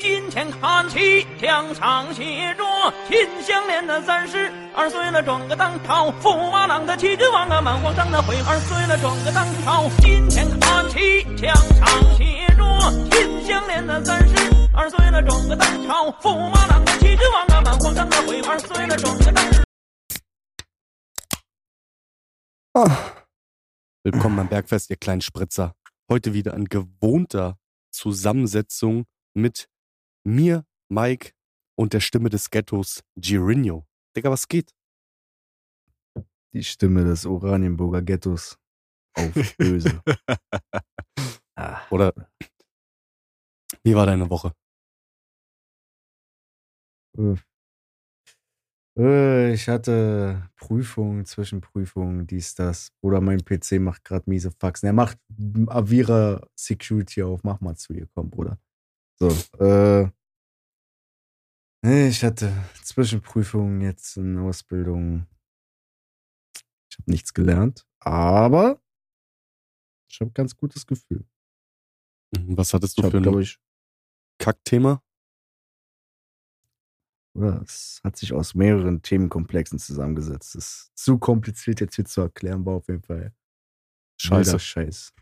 今天看戏，墙上写着“金项链的三十”，二岁了转个当朝驸马郎的齐君王啊，满皇上的妃，二岁了转个当朝。今天看戏，墙上写着“金项链的三十”，二岁了转个当朝驸马郎的齐君王啊，满皇上的妃，二岁了转个当。啊，Willkommen beim Bergfest der kleinen Spritzer. Heute wieder in gewohnter Zusammensetzung mit mir, Mike und der Stimme des Ghettos, Girinho. Digga, was geht? Die Stimme des Oranienburger Ghettos. Auf böse. ah. Oder wie war deine Woche? Äh, ich hatte Prüfungen, Zwischenprüfungen, dies, das. Oder mein PC macht gerade miese Faxen. Er macht Avira Security auf. Mach mal zu ihr, komm, Bruder. So, äh. Ich hatte Zwischenprüfungen jetzt in Ausbildung. Ich habe nichts gelernt, aber ich habe ganz gutes Gefühl. Mhm, was hattest du Ich für ein ich, Kackthema? oder es hat sich aus mehreren Themenkomplexen zusammengesetzt. Das ist zu kompliziert jetzt hier zu erklären, war auf jeden Fall Scheiße. Scheiß.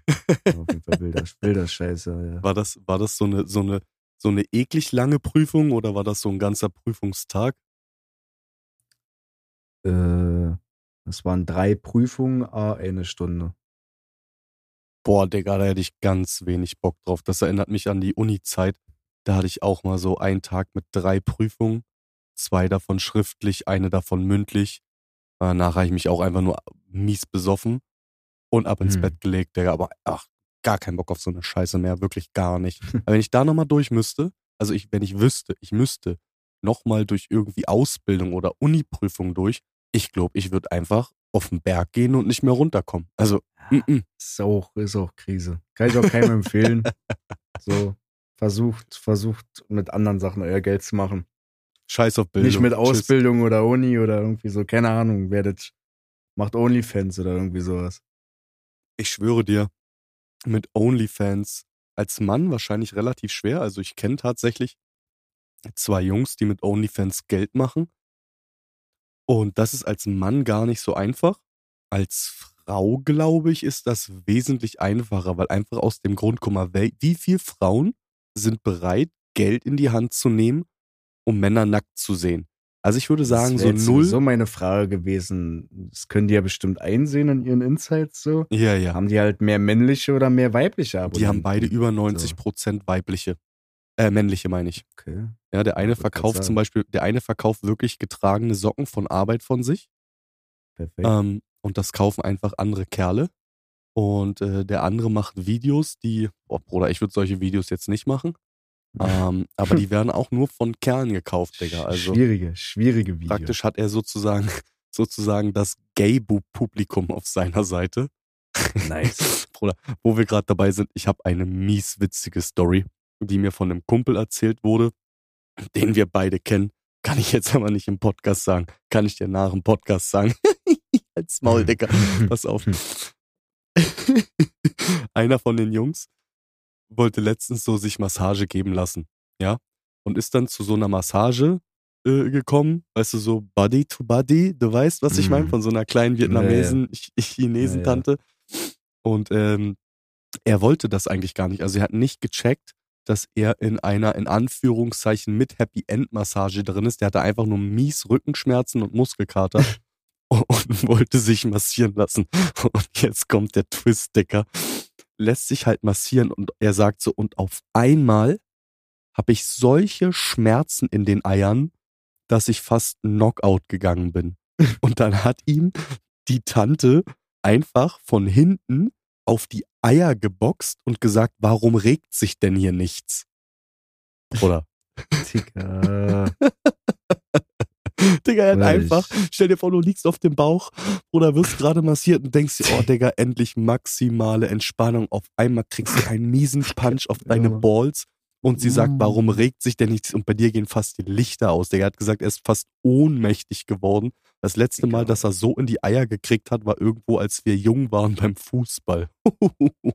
War auf jeden Fall wilder, wilder Scheiß, ja, ja. War das, war das so eine, so eine, so eine eklig lange Prüfung oder war das so ein ganzer Prüfungstag? Äh, es waren drei Prüfungen, a eine Stunde. Boah, Digga, da hätte ich ganz wenig Bock drauf. Das erinnert mich an die Uni-Zeit. Da hatte ich auch mal so einen Tag mit drei Prüfungen. Zwei davon schriftlich, eine davon mündlich. Danach habe ich mich auch einfach nur mies besoffen und ab ins Hm. Bett gelegt, Digga. Aber ach, gar keinen Bock auf so eine Scheiße mehr. Wirklich gar nicht. Aber wenn ich da nochmal durch müsste, also ich, wenn ich wüsste, ich müsste nochmal durch irgendwie Ausbildung oder Uni-Prüfung durch, ich glaube, ich würde einfach auf den Berg gehen und nicht mehr runterkommen. Also, mm -mm. Ist auch, ist auch Krise. Kann ich auch keinem empfehlen. So, versucht, versucht mit anderen Sachen euer Geld zu machen. scheiß auf Bildung. Nicht mit Tschüss. Ausbildung oder Uni oder irgendwie so, keine Ahnung, werdet, macht Onlyfans oder irgendwie sowas. Ich schwöre dir, mit OnlyFans als Mann wahrscheinlich relativ schwer. Also ich kenne tatsächlich zwei Jungs, die mit OnlyFans Geld machen. Und das ist als Mann gar nicht so einfach. Als Frau, glaube ich, ist das wesentlich einfacher, weil einfach aus dem Grund, guck mal, wie viele Frauen sind bereit, Geld in die Hand zu nehmen, um Männer nackt zu sehen? Also ich würde sagen, so null. So meine Frage gewesen. Das können die ja bestimmt einsehen in ihren Insights so. Ja, ja. Haben die halt mehr männliche oder mehr weibliche Abonnenten? Die haben beide über 90 Prozent weibliche. Äh, männliche meine ich. Okay. Ja, der eine verkauft zum Beispiel, der eine verkauft wirklich getragene Socken von Arbeit von sich. Perfekt. Ähm, und das kaufen einfach andere Kerle. Und äh, der andere macht Videos, die, boah, Bruder, ich würde solche Videos jetzt nicht machen. Ähm, aber die werden auch nur von Kerlen gekauft, Digga. Also schwierige, schwierige Videos. praktisch hat er sozusagen, sozusagen das Gay-Publikum auf seiner Seite. Nice. Bruder, wo wir gerade dabei sind, ich habe eine mieswitzige Story, die mir von einem Kumpel erzählt wurde, den wir beide kennen. Kann ich jetzt aber nicht im Podcast sagen. Kann ich dir nach dem Podcast sagen. Als Maul, Digga. Pass auf. Einer von den Jungs wollte letztens so sich Massage geben lassen. Ja. Und ist dann zu so einer Massage äh, gekommen. Weißt du, so Body to Body. Du weißt, was ich Mhm. meine? Von so einer kleinen Vietnamesen, Ch- Chinesen-Tante. Und ähm, er wollte das eigentlich gar nicht. Also er hat nicht gecheckt, dass er in einer in Anführungszeichen mit Happy End Massage drin ist. Der hatte einfach nur mies Rückenschmerzen und Muskelkater und, und wollte sich massieren lassen. Und jetzt kommt der Twist, Dicker. Lässt sich halt massieren und er sagt so, und auf einmal habe ich solche Schmerzen in den Eiern, dass ich fast Knockout gegangen bin. Und dann hat ihm die Tante einfach von hinten auf die Eier geboxt und gesagt, warum regt sich denn hier nichts? Oder? Digga. Digga, er hat einfach, stell dir vor, du liegst auf dem Bauch oder wirst gerade massiert und denkst dir, oh Digga, endlich maximale Entspannung. Auf einmal kriegst du einen miesen Punch auf deine. Balls und sie sagt, Uh. warum regt sich denn nichts? Und bei dir gehen fast die Lichter aus. Digga, er hat gesagt, er ist fast ohnmächtig geworden. Das letzte Mal, dass er so in die Eier gekriegt hat, war irgendwo, als wir jung waren beim Fußball.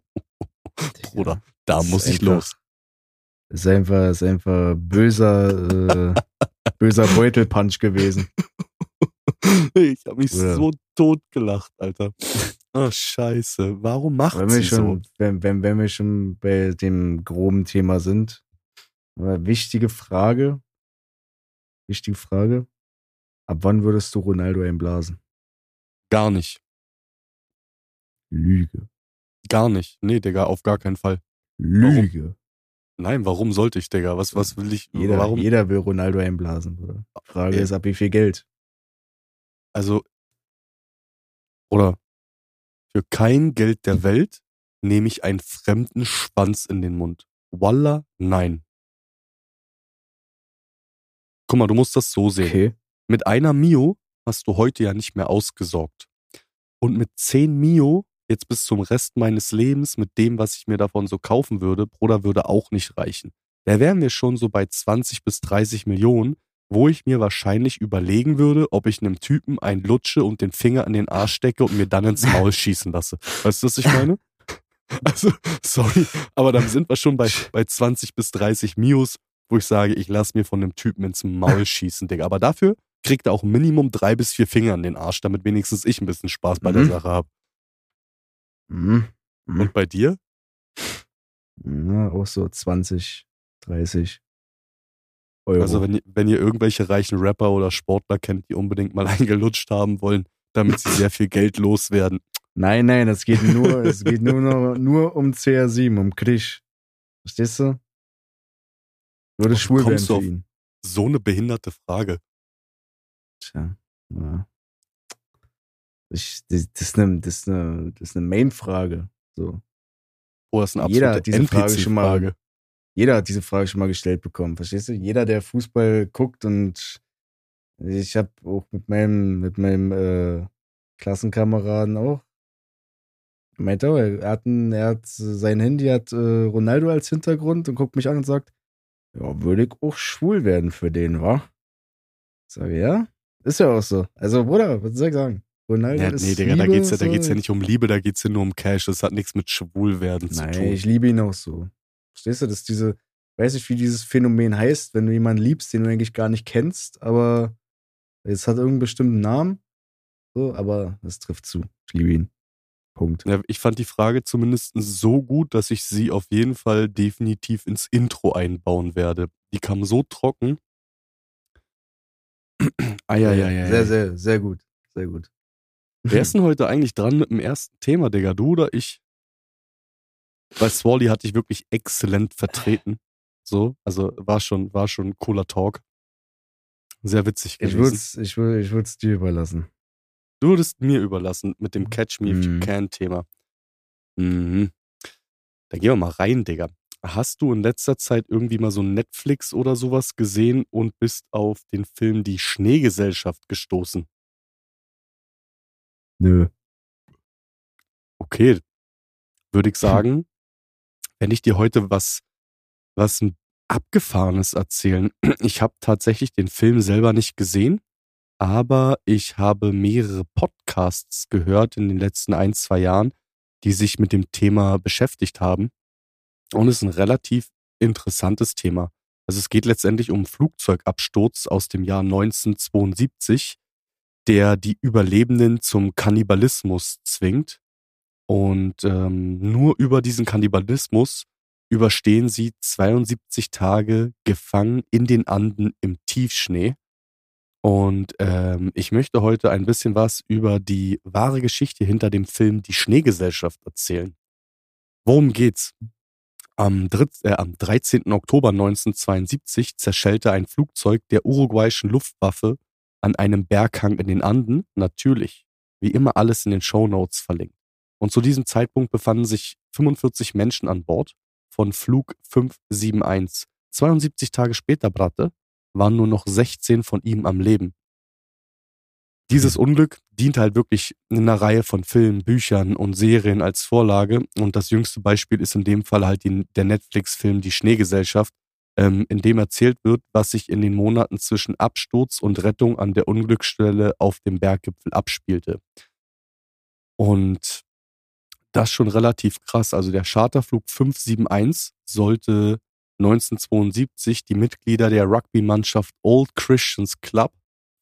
Bruder, da muss ich einfach- los. Ist einfach, ist einfach böser, äh, böser Beutelpunch gewesen. Ich habe mich Oder- so tot gelacht, Alter. Oh, scheiße. Warum macht Wenn wir, sie schon, so? wenn, wenn, wenn wir schon bei dem groben Thema sind, wichtige Frage, wichtige Frage, ab wann würdest du Ronaldo einblasen? Gar nicht. Lüge. Gar nicht. Nee, Digga, auf gar keinen Fall. Lüge. Nein, warum sollte ich, Digga? Was, was will ich? Jeder, warum? jeder will Ronaldo einblasen, Bruder. Frage Ja. ist, ab wie viel Geld? Also, oder für kein Geld der Welt nehme ich einen fremden Schwanz in den Mund. Walla, nein. Guck mal, du musst das so sehen. Okay. Mit einer Mio hast du heute ja nicht mehr ausgesorgt. Und mit 10 Mio, jetzt bis zum Rest meines Lebens, mit dem, was ich mir davon so kaufen würde, Bruder, würde auch nicht reichen. Da wären wir schon so bei 20 bis 30 Millionen, wo ich mir wahrscheinlich überlegen würde, ob ich einem Typen einen lutsche und den Finger in den Arsch stecke und mir dann ins Maul schießen lasse. Weißt du, was ich meine? Also, sorry, aber dann sind wir schon bei, bei 20 bis 30 Mios, wo ich sage, ich lasse mir von dem Typen ins Maul schießen, Digga. Aber dafür kriegt er auch Minimum drei bis vier Finger in den Arsch, damit wenigstens ich ein bisschen Spaß bei der Mhm. Sache habe. Mhm. Mhm. Und bei dir? Ja, auch so 20, 30 Euro. Also wenn ihr, wenn ihr irgendwelche reichen Rapper oder Sportler kennt, die unbedingt mal eingelutscht haben wollen, damit sie sehr viel Geld loswerden. nein, nein, es geht nur, es geht nur, nur, nur um CR7, um Krisch. Verstehst du? Würde schwul werden für ihn. So eine behinderte Frage. Tja, ja. Ich, das, das ist eine, das ist eine, das ist eine Main-Frage. So. Oh, das ist eine Jeder absolute hat diese Frage schon mal-. Jeder hat diese Frage schon mal gestellt bekommen, verstehst du? Jeder, der Fußball guckt und ich habe auch mit meinem, mit meinem äh, Klassenkameraden auch. Meint auch, er hat, ein, er hat sein Handy, hat äh, Ronaldo als Hintergrund und guckt mich an und sagt, ja, würde ich auch schwul werden für den, wa? Ich sage, ja, ist ja auch so. Also, Bruder, was soll ich sagen? Ronaldo Ja, ist nee, Digga, da Liebe, geht's ja, da so. geht's ja nicht um Liebe, da geht's ja nur um Cash. Das hat nichts mit Schwulwerden zu Nein, tun. ich liebe ihn auch so. Verstehst du, dass diese, weiß nicht, wie dieses Phänomen heißt, wenn du jemanden liebst, den du eigentlich gar nicht kennst, aber es hat irgendeinen bestimmten Namen. So, aber es trifft zu. Ich liebe ihn. Punkt. Ja, ich fand die Frage zumindest so gut, dass ich sie auf jeden Fall definitiv ins Intro einbauen werde. Die kam so trocken. Eieiei. Sehr, sehr, sehr gut. Sehr gut. Wer ist denn heute eigentlich dran mit dem ersten Thema, Digga? Du oder ich? Weil Swally hat dich wirklich exzellent vertreten. So, also war schon, war schon ein cooler Talk. Sehr witzig Ich gewesen. würde es ich würd, ich würd's dir überlassen. Du würdest mir überlassen mit dem Catch Me If You Mhm. Can Thema. Mhm. Da gehen wir mal rein, Digga. Hast du in letzter Zeit irgendwie mal so Netflix oder sowas gesehen und bist auf den Film Die Schneegesellschaft gestoßen? Nö. Okay, würde ich sagen, wenn ich dir heute was, was ein Abgefahrenes erzählen. Ich habe tatsächlich den Film selber nicht gesehen, aber ich habe mehrere Podcasts gehört in den letzten ein, zwei Jahren, die sich mit dem Thema beschäftigt haben. Und es ist ein relativ interessantes Thema. Also es geht letztendlich um Flugzeugabsturz aus dem Jahr 1972, der die Überlebenden zum Kannibalismus zwingt. Und ähm, nur über diesen Kannibalismus überstehen sie 72 Tage gefangen in den Anden im Tiefschnee. Und ähm, ich möchte heute ein bisschen was über die wahre Geschichte hinter dem Film Die Schneegesellschaft erzählen. Worum geht's? Am, dritt, äh, am 13. Oktober 1972 zerschellte ein Flugzeug der uruguayischen Luftwaffe an einem Berghang in den Anden, natürlich, wie immer alles in den Shownotes verlinkt. Und zu diesem Zeitpunkt befanden sich 45 Menschen an Bord von Flug 571. 72 Tage später, Bratte, waren nur noch 16 von ihm am Leben. Dieses Unglück dient halt wirklich in einer Reihe von Filmen, Büchern und Serien als Vorlage. Und das jüngste Beispiel ist in dem Fall halt die, der Netflix-Film Die Schneegesellschaft, ähm, in dem erzählt wird, was sich in den Monaten zwischen Absturz und Rettung an der Unglücksstelle auf dem Berggipfel abspielte. Und das schon relativ krass. Also der Charterflug 571 sollte 1972 die Mitglieder der Rugby-Mannschaft Old Christians Club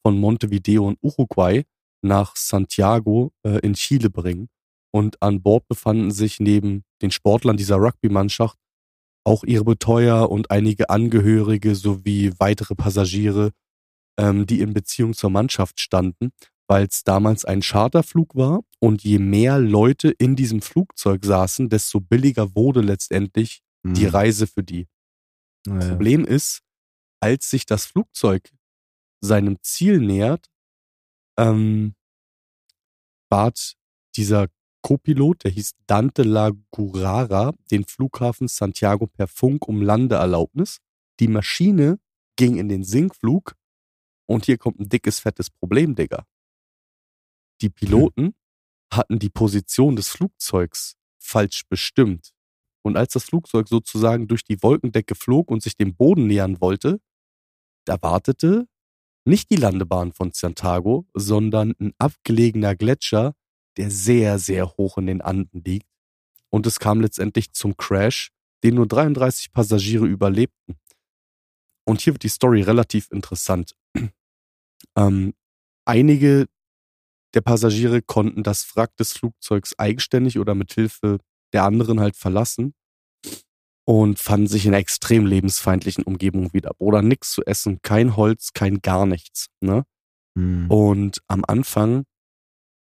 von Montevideo und Uruguay nach Santiago äh, in Chile bringen. Und an Bord befanden sich neben den Sportlern dieser Rugby-Mannschaft auch ihre Betreuer und einige Angehörige sowie weitere Passagiere, ähm, die in Beziehung zur Mannschaft standen, weil es damals ein Charterflug war und je mehr Leute in diesem Flugzeug saßen, desto billiger wurde letztendlich mhm. die Reise für die. Naja. Problem ist, als sich das Flugzeug seinem Ziel nähert, ähm, bat dieser Co-Pilot, der hieß Dante Lagurara, den Flughafen Santiago per Funk um Landeerlaubnis. Die Maschine ging in den Sinkflug und hier kommt ein dickes, fettes Problem, Digga. Die Piloten hm. hatten die Position des Flugzeugs falsch bestimmt. Und als das Flugzeug sozusagen durch die Wolkendecke flog und sich dem Boden nähern wollte, da wartete nicht die Landebahn von Santiago, sondern ein abgelegener Gletscher, der sehr, sehr hoch in den Anden liegt. Und es kam letztendlich zum Crash, den nur 33 Passagiere überlebten. Und hier wird die Story relativ interessant. Ähm, einige der Passagiere konnten das Wrack des Flugzeugs eigenständig oder mit Hilfe der anderen halt verlassen und fanden sich in einer extrem lebensfeindlichen Umgebung wieder. Oder nichts zu essen, kein Holz, kein gar nichts. Ne? Mhm. Und am Anfang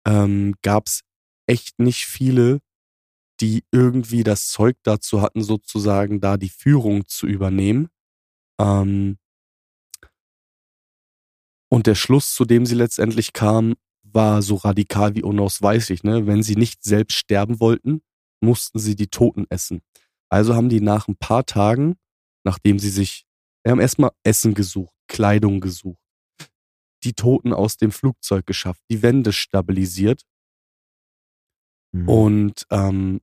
ähm, gab es echt nicht viele, die irgendwie das Zeug dazu hatten, sozusagen da die Führung zu übernehmen. Ähm, und der Schluss, zu dem sie letztendlich kam, war so radikal wie unausweichlich. Ne? Wenn sie nicht selbst sterben wollten, mussten sie die Toten essen. Also haben die nach ein paar Tagen, nachdem sie sich, wir haben erstmal Essen gesucht, Kleidung gesucht, die Toten aus dem Flugzeug geschafft, die Wände stabilisiert mhm. und ähm,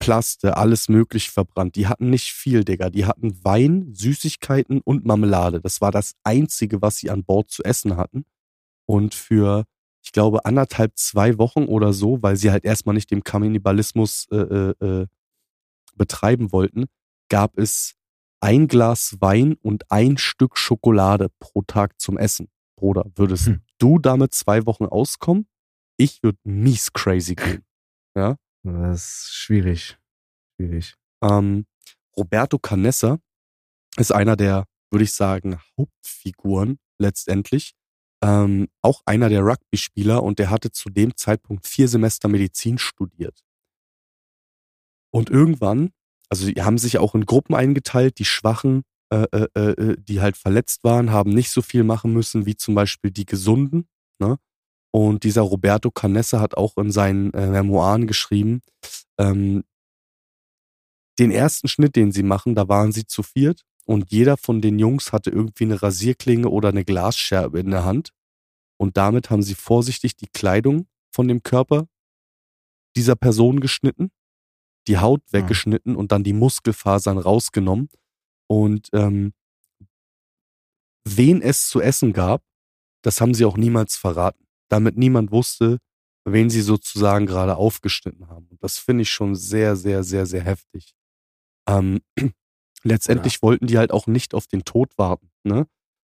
Plaste, alles möglich verbrannt. Die hatten nicht viel, Digga. Die hatten Wein, Süßigkeiten und Marmelade. Das war das Einzige, was sie an Bord zu essen hatten. Und für, ich glaube, anderthalb, zwei Wochen oder so, weil sie halt erstmal nicht dem Kannibalismus äh, äh, äh, betreiben wollten, gab es ein Glas Wein und ein Stück Schokolade pro Tag zum Essen. Bruder, würdest hm. du damit zwei Wochen auskommen? Ich würde mies crazy gehen. Ja. Das ist schwierig. Schwierig. Ähm, Roberto Canessa ist einer der, würde ich sagen, Hauptfiguren letztendlich. Ähm, auch einer der Rugby-Spieler und der hatte zu dem Zeitpunkt vier Semester Medizin studiert. Und irgendwann, also die haben sich auch in Gruppen eingeteilt, die Schwachen äh, äh, äh, die halt verletzt waren, haben nicht so viel machen müssen wie zum Beispiel die Gesunden. Ne? Und dieser Roberto Canessa hat auch in seinen äh, Memoiren geschrieben, ähm, den ersten Schnitt, den sie machen, da waren sie zu viert und jeder von den Jungs hatte irgendwie eine Rasierklinge oder eine Glasscherbe in der Hand. Und damit haben sie vorsichtig die Kleidung von dem Körper dieser Person geschnitten, die Haut ah. weggeschnitten und dann die Muskelfasern rausgenommen und ähm, wen es zu essen gab, das haben sie auch niemals verraten. Damit niemand wusste, wen sie sozusagen gerade aufgeschnitten haben. Und das finde ich schon sehr, sehr, sehr, sehr heftig. Ähm, letztendlich ja. wollten die halt auch nicht auf den Tod warten. Ne?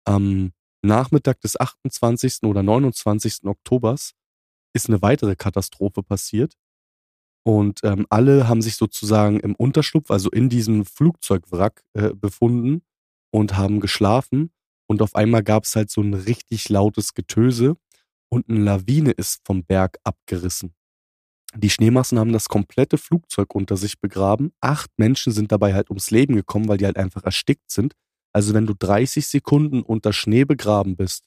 Am Nachmittag des 28. oder 29. Oktobers ist eine weitere Katastrophe passiert. Und ähm, alle haben sich sozusagen im Unterschlupf, also in diesem Flugzeugwrack äh, befunden und haben geschlafen. Und auf einmal gab es halt so ein richtig lautes Getöse und eine Lawine ist vom Berg abgerissen. Die Schneemassen haben das komplette Flugzeug unter sich begraben. Acht Menschen sind dabei halt ums Leben gekommen, weil die halt einfach erstickt sind. Also wenn du 30 Sekunden unter Schnee begraben bist,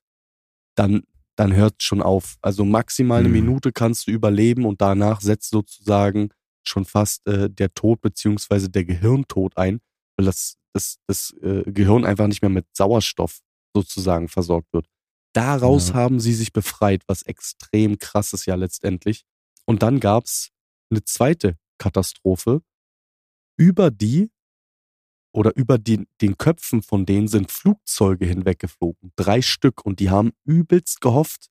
dann dann hört schon auf. Also maximal eine mhm. Minute kannst du überleben und danach setzt sozusagen schon fast äh, der Tod beziehungsweise der Gehirntod ein, weil das, das, das äh, Gehirn einfach nicht mehr mit Sauerstoff sozusagen versorgt wird. Daraus ja. haben sie sich befreit, was extrem krass ist ja letztendlich. Und dann gab's eine zweite Katastrophe, über die oder über die, den Köpfen von denen sind Flugzeuge hinweggeflogen. Drei Stück. Und die haben übelst gehofft,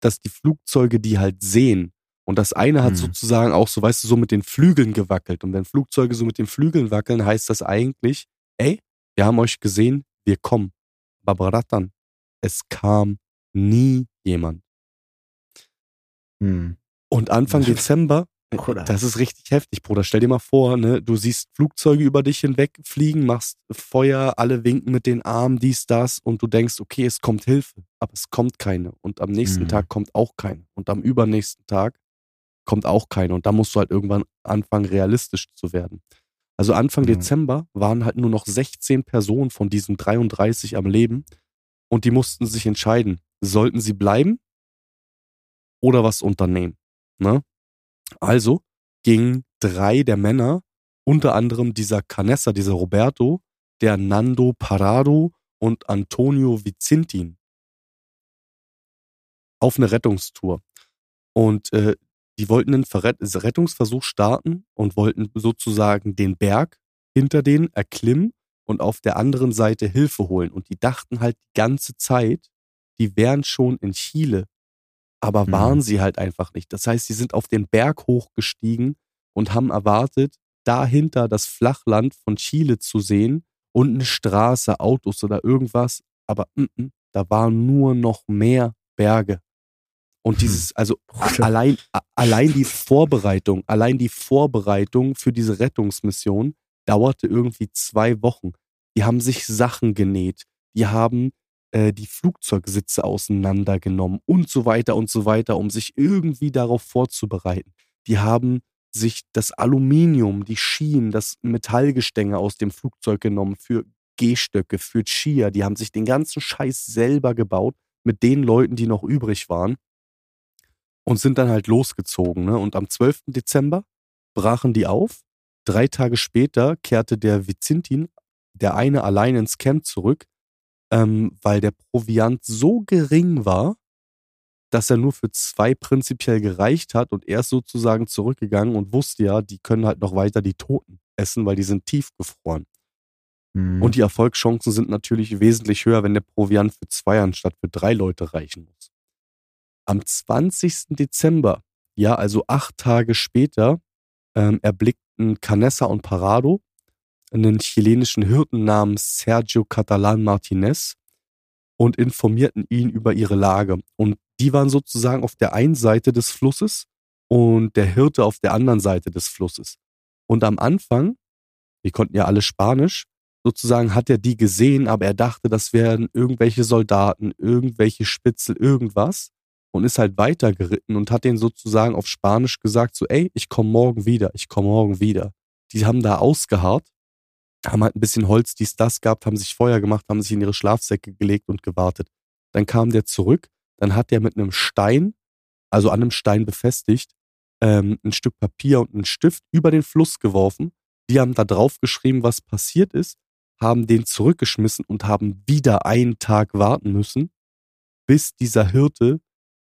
dass die Flugzeuge die halt sehen. Und das eine hat hm. sozusagen auch so, weißt du, so mit den Flügeln gewackelt. Und wenn Flugzeuge so mit den Flügeln wackeln, heißt das eigentlich, ey, wir haben euch gesehen, wir kommen. Aber Bratan, es kam nie jemand. Hm. Und Anfang Dezember, Bruder. das ist richtig heftig, Bruder. Stell dir mal vor, ne, du siehst Flugzeuge über dich hinweg fliegen, machst Feuer, alle winken mit den Armen, dies, das, und du denkst, okay, es kommt Hilfe, aber es kommt keine. Und am nächsten Mhm. Tag kommt auch keine. Und am übernächsten Tag kommt auch keine. Und da musst du halt irgendwann anfangen, realistisch zu werden. Also Anfang Ja. Dezember waren halt nur noch 16 Personen von diesen 33 am Leben und die mussten sich entscheiden, sollten sie bleiben oder was unternehmen. Ne? Also gingen drei der Männer, unter anderem dieser Canessa, dieser Roberto, der Nando Parado und Antonio Vizintin auf eine Rettungstour. Und äh, die wollten einen Rettungsversuch starten und wollten sozusagen den Berg hinter denen erklimmen und auf der anderen Seite Hilfe holen. Und die dachten halt die ganze Zeit, die wären schon in Chile, aber Mhm. waren sie halt einfach nicht. Das heißt, sie sind auf den Berg hochgestiegen und haben erwartet, dahinter das Flachland von Chile zu sehen und eine Straße, Autos oder irgendwas. Aber mm, mm, da waren nur noch mehr Berge. Und dieses, also allein, allein die Vorbereitung, allein die Vorbereitung für diese Rettungsmission dauerte irgendwie zwei Wochen. Die haben sich Sachen genäht, die haben äh, die Flugzeugsitze auseinandergenommen und so weiter und so weiter, um sich irgendwie darauf vorzubereiten. Die haben sich das Aluminium, die Schienen, das Metallgestänge aus dem Flugzeug genommen für Gehstöcke, für Skier. Die haben sich den ganzen Scheiß selber gebaut mit den Leuten, die noch übrig waren und sind dann halt losgezogen. Ne? Und am 12. Dezember brachen die auf. Drei Tage später kehrte der Vizintin, der eine allein ins Camp zurück, ähm, weil der Proviant so gering war, dass er nur für zwei prinzipiell gereicht hat und er ist sozusagen zurückgegangen und wusste ja, die können halt noch weiter die Toten essen, weil die sind tiefgefroren. Mhm. Und die Erfolgschancen sind natürlich wesentlich höher, wenn der Proviant für zwei anstatt für drei Leute reichen muss. Am 20. Dezember, ja, also acht Tage später, ähm, erblickten Canessa und Parado einen chilenischen Hirten namens Sergio Catalan Martinez und informierten ihn über ihre Lage. Und die waren sozusagen auf der einen Seite des Flusses und der Hirte auf der anderen Seite des Flusses. Und am Anfang, wir konnten ja alle Spanisch, sozusagen hat er die gesehen, aber er dachte, das wären irgendwelche Soldaten, irgendwelche Spitzel, irgendwas und ist halt weitergeritten und hat denen sozusagen auf Spanisch gesagt, so, ey, ich komme morgen wieder, ich komme morgen wieder. Die haben da ausgeharrt, haben halt ein bisschen Holz, dies, das gehabt, haben sich Feuer gemacht, haben sich in ihre Schlafsäcke gelegt und gewartet. Dann kam der zurück, dann hat der mit einem Stein, also an einem Stein befestigt, ähm, ein Stück Papier und einen Stift über den Fluss geworfen. Die haben da drauf geschrieben, was passiert ist, haben den zurückgeschmissen und haben wieder einen Tag warten müssen, bis dieser Hirte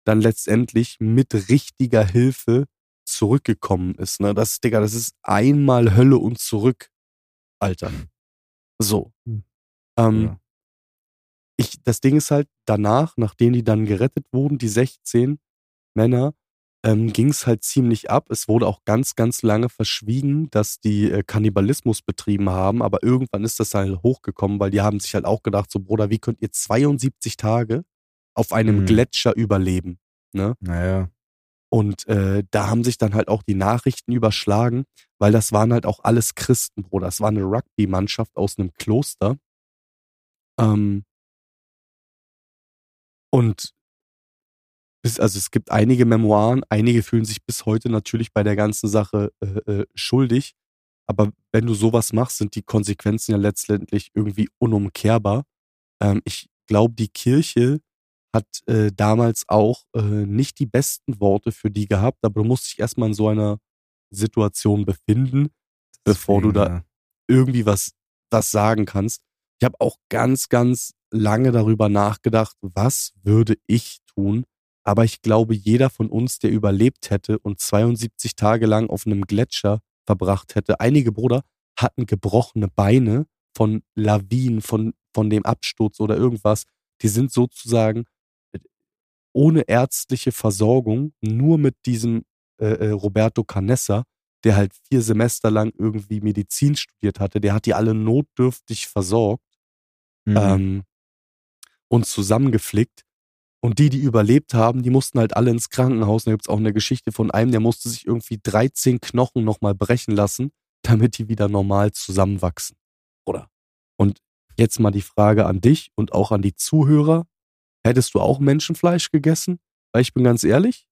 dann letztendlich mit richtiger Hilfe zurückgekommen ist. Ne? Das, Digga, das ist einmal Hölle und zurück, Alter. So. Hm. Ähm, Ja. ich, das Ding ist halt, danach, nachdem die dann gerettet wurden, die 16 Männer, ähm, ging es halt ziemlich ab. Es wurde auch ganz, ganz lange verschwiegen, dass die äh, Kannibalismus betrieben haben, aber irgendwann ist das halt hochgekommen, weil die haben sich halt auch gedacht, so Bruder, wie könnt ihr 72 Tage auf einem Mhm. Gletscher überleben? Ne? Naja. Und äh, da haben sich dann halt auch die Nachrichten überschlagen, weil das waren halt auch alles Christen, Bruder. Das war eine Rugby-Mannschaft aus einem Kloster. Ähm, und bis, also es gibt einige Memoiren, einige fühlen sich bis heute natürlich bei der ganzen Sache äh, äh, schuldig. Aber wenn du sowas machst, sind die Konsequenzen ja letztendlich irgendwie unumkehrbar. Ähm, ich glaube, die Kirche hat äh, damals auch äh, nicht die besten Worte für die gehabt, aber du musst dich erstmal in so einer Situation befinden, bevor du da Deswegen, irgendwie was, was sagen kannst. Ich habe auch ganz, ganz lange darüber nachgedacht, was würde ich tun. Aber ich glaube, jeder von uns, der überlebt hätte und 72 Tage lang auf einem Gletscher verbracht hätte, einige Bruder hatten gebrochene Beine von Lawinen, von, von dem Absturz oder irgendwas. Die sind sozusagen ohne ärztliche Versorgung, nur mit diesem äh, äh, Roberto Canessa, der halt vier Semester lang irgendwie Medizin studiert hatte, der hat die alle notdürftig versorgt Mhm. ähm, und zusammengeflickt. Und die, die überlebt haben, die mussten halt alle ins Krankenhaus. Und da gibt's auch eine Geschichte von einem, der musste sich irgendwie 13 Knochen nochmal brechen lassen, damit die wieder normal zusammenwachsen. Oder? Und jetzt mal die Frage an dich und auch an die Zuhörer. Hättest du auch Menschenfleisch gegessen? Weil ich bin ganz ehrlich,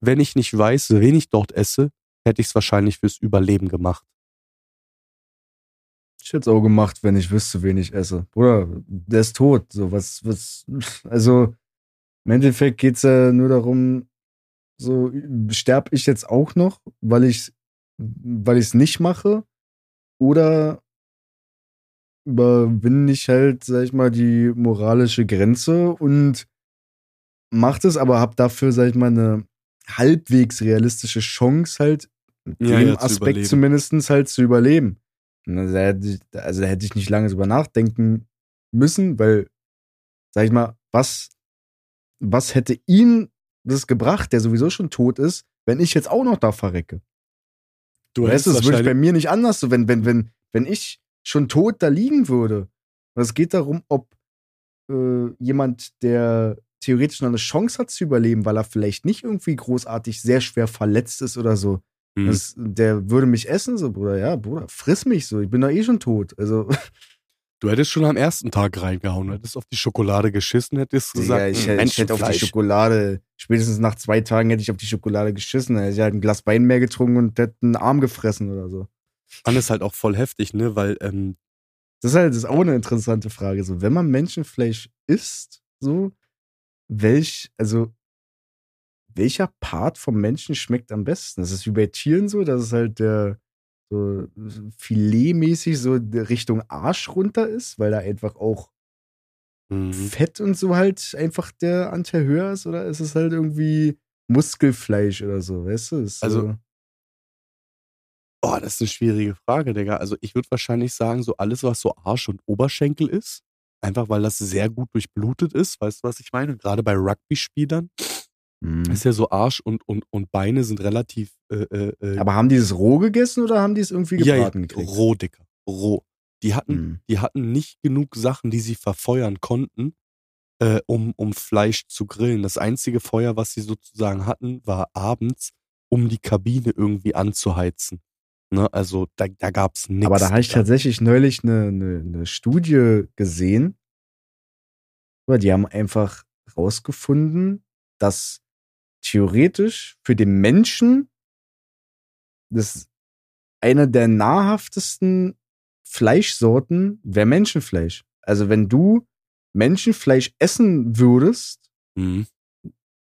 wenn ich nicht weiß, wen ich dort esse, hätte ich es wahrscheinlich fürs Überleben gemacht. Ich hätte es auch gemacht, wenn ich wüsste, wen ich esse. Bruder, der ist tot. So, was, was, also, im Endeffekt geht es ja nur darum, so, sterb ich jetzt auch noch, weil ich weil ich es nicht mache? Oder überwinde ich halt, sag ich mal, die moralische Grenze und macht es, aber hab dafür, sag ich mal, eine halbwegs realistische Chance halt, in Ja, dem ja, zu Aspekt überleben. zumindest halt zu überleben. Also da, hätte ich, also da hätte ich nicht lange drüber nachdenken müssen, weil, sag ich mal, was, was hätte ihn das gebracht, der sowieso schon tot ist, wenn ich jetzt auch noch da verrecke? Du weißt das würde ich bei mir nicht anders so, wenn, wenn, wenn, wenn ich schon tot da liegen würde. Und es geht darum, ob äh, jemand, der theoretisch noch eine Chance hat zu überleben, weil er vielleicht nicht irgendwie großartig sehr schwer verletzt ist oder so. Hm. Das, der würde mich essen, so, Bruder, ja, Bruder, friss mich so, ich bin doch eh schon tot. Also, Du hättest schon am ersten Tag reingehauen, du hättest auf die Schokolade geschissen, hättest gesagt, Digga, ich, hm, hätte- ich hätte auf die. Schokolade, spätestens nach zwei Tagen hätte ich auf die Schokolade geschissen, dann hätte ich halt ein Glas Wein mehr getrunken und hätte einen Arm gefressen oder so. Mann, ist halt auch voll heftig, ne, weil, ähm, Das ist halt das ist auch eine interessante Frage. So, wenn man Menschenfleisch isst, so, welch, also, welcher Part vom Menschen schmeckt am besten? Das ist wie bei Tieren so, dass es halt der so filetmäßig so Richtung Arsch runter ist, weil da einfach auch mhm. Fett und so halt einfach der Anteil höher ist, oder ist es halt irgendwie Muskelfleisch oder so, weißt du? Also, so, oh, das ist eine schwierige Frage, Digga. Also ich würde wahrscheinlich sagen, so alles, was so Arsch und Oberschenkel ist, einfach weil das sehr gut durchblutet ist, weißt du, was ich meine? Gerade bei Rugby-Spielern Mhm. ist ja so Arsch und, und, und Beine sind relativ äh, äh, äh, Aber haben die es roh gegessen oder haben die es irgendwie ja, ja, gebraten gekriegt? roh, Dicker, roh. Die hatten, Mhm. die hatten nicht genug Sachen, die sie verfeuern konnten, äh, um, um Fleisch zu grillen. Das einzige Feuer, was sie sozusagen hatten, war abends, um die Kabine irgendwie anzuheizen. Ne? Also da, da gab's nichts. Aber da habe ich tatsächlich neulich eine, eine, eine Studie gesehen. Die haben einfach rausgefunden, dass theoretisch für den Menschen das eine der nahrhaftesten Fleischsorten wäre Menschenfleisch. Also wenn du Menschenfleisch essen würdest, Mhm.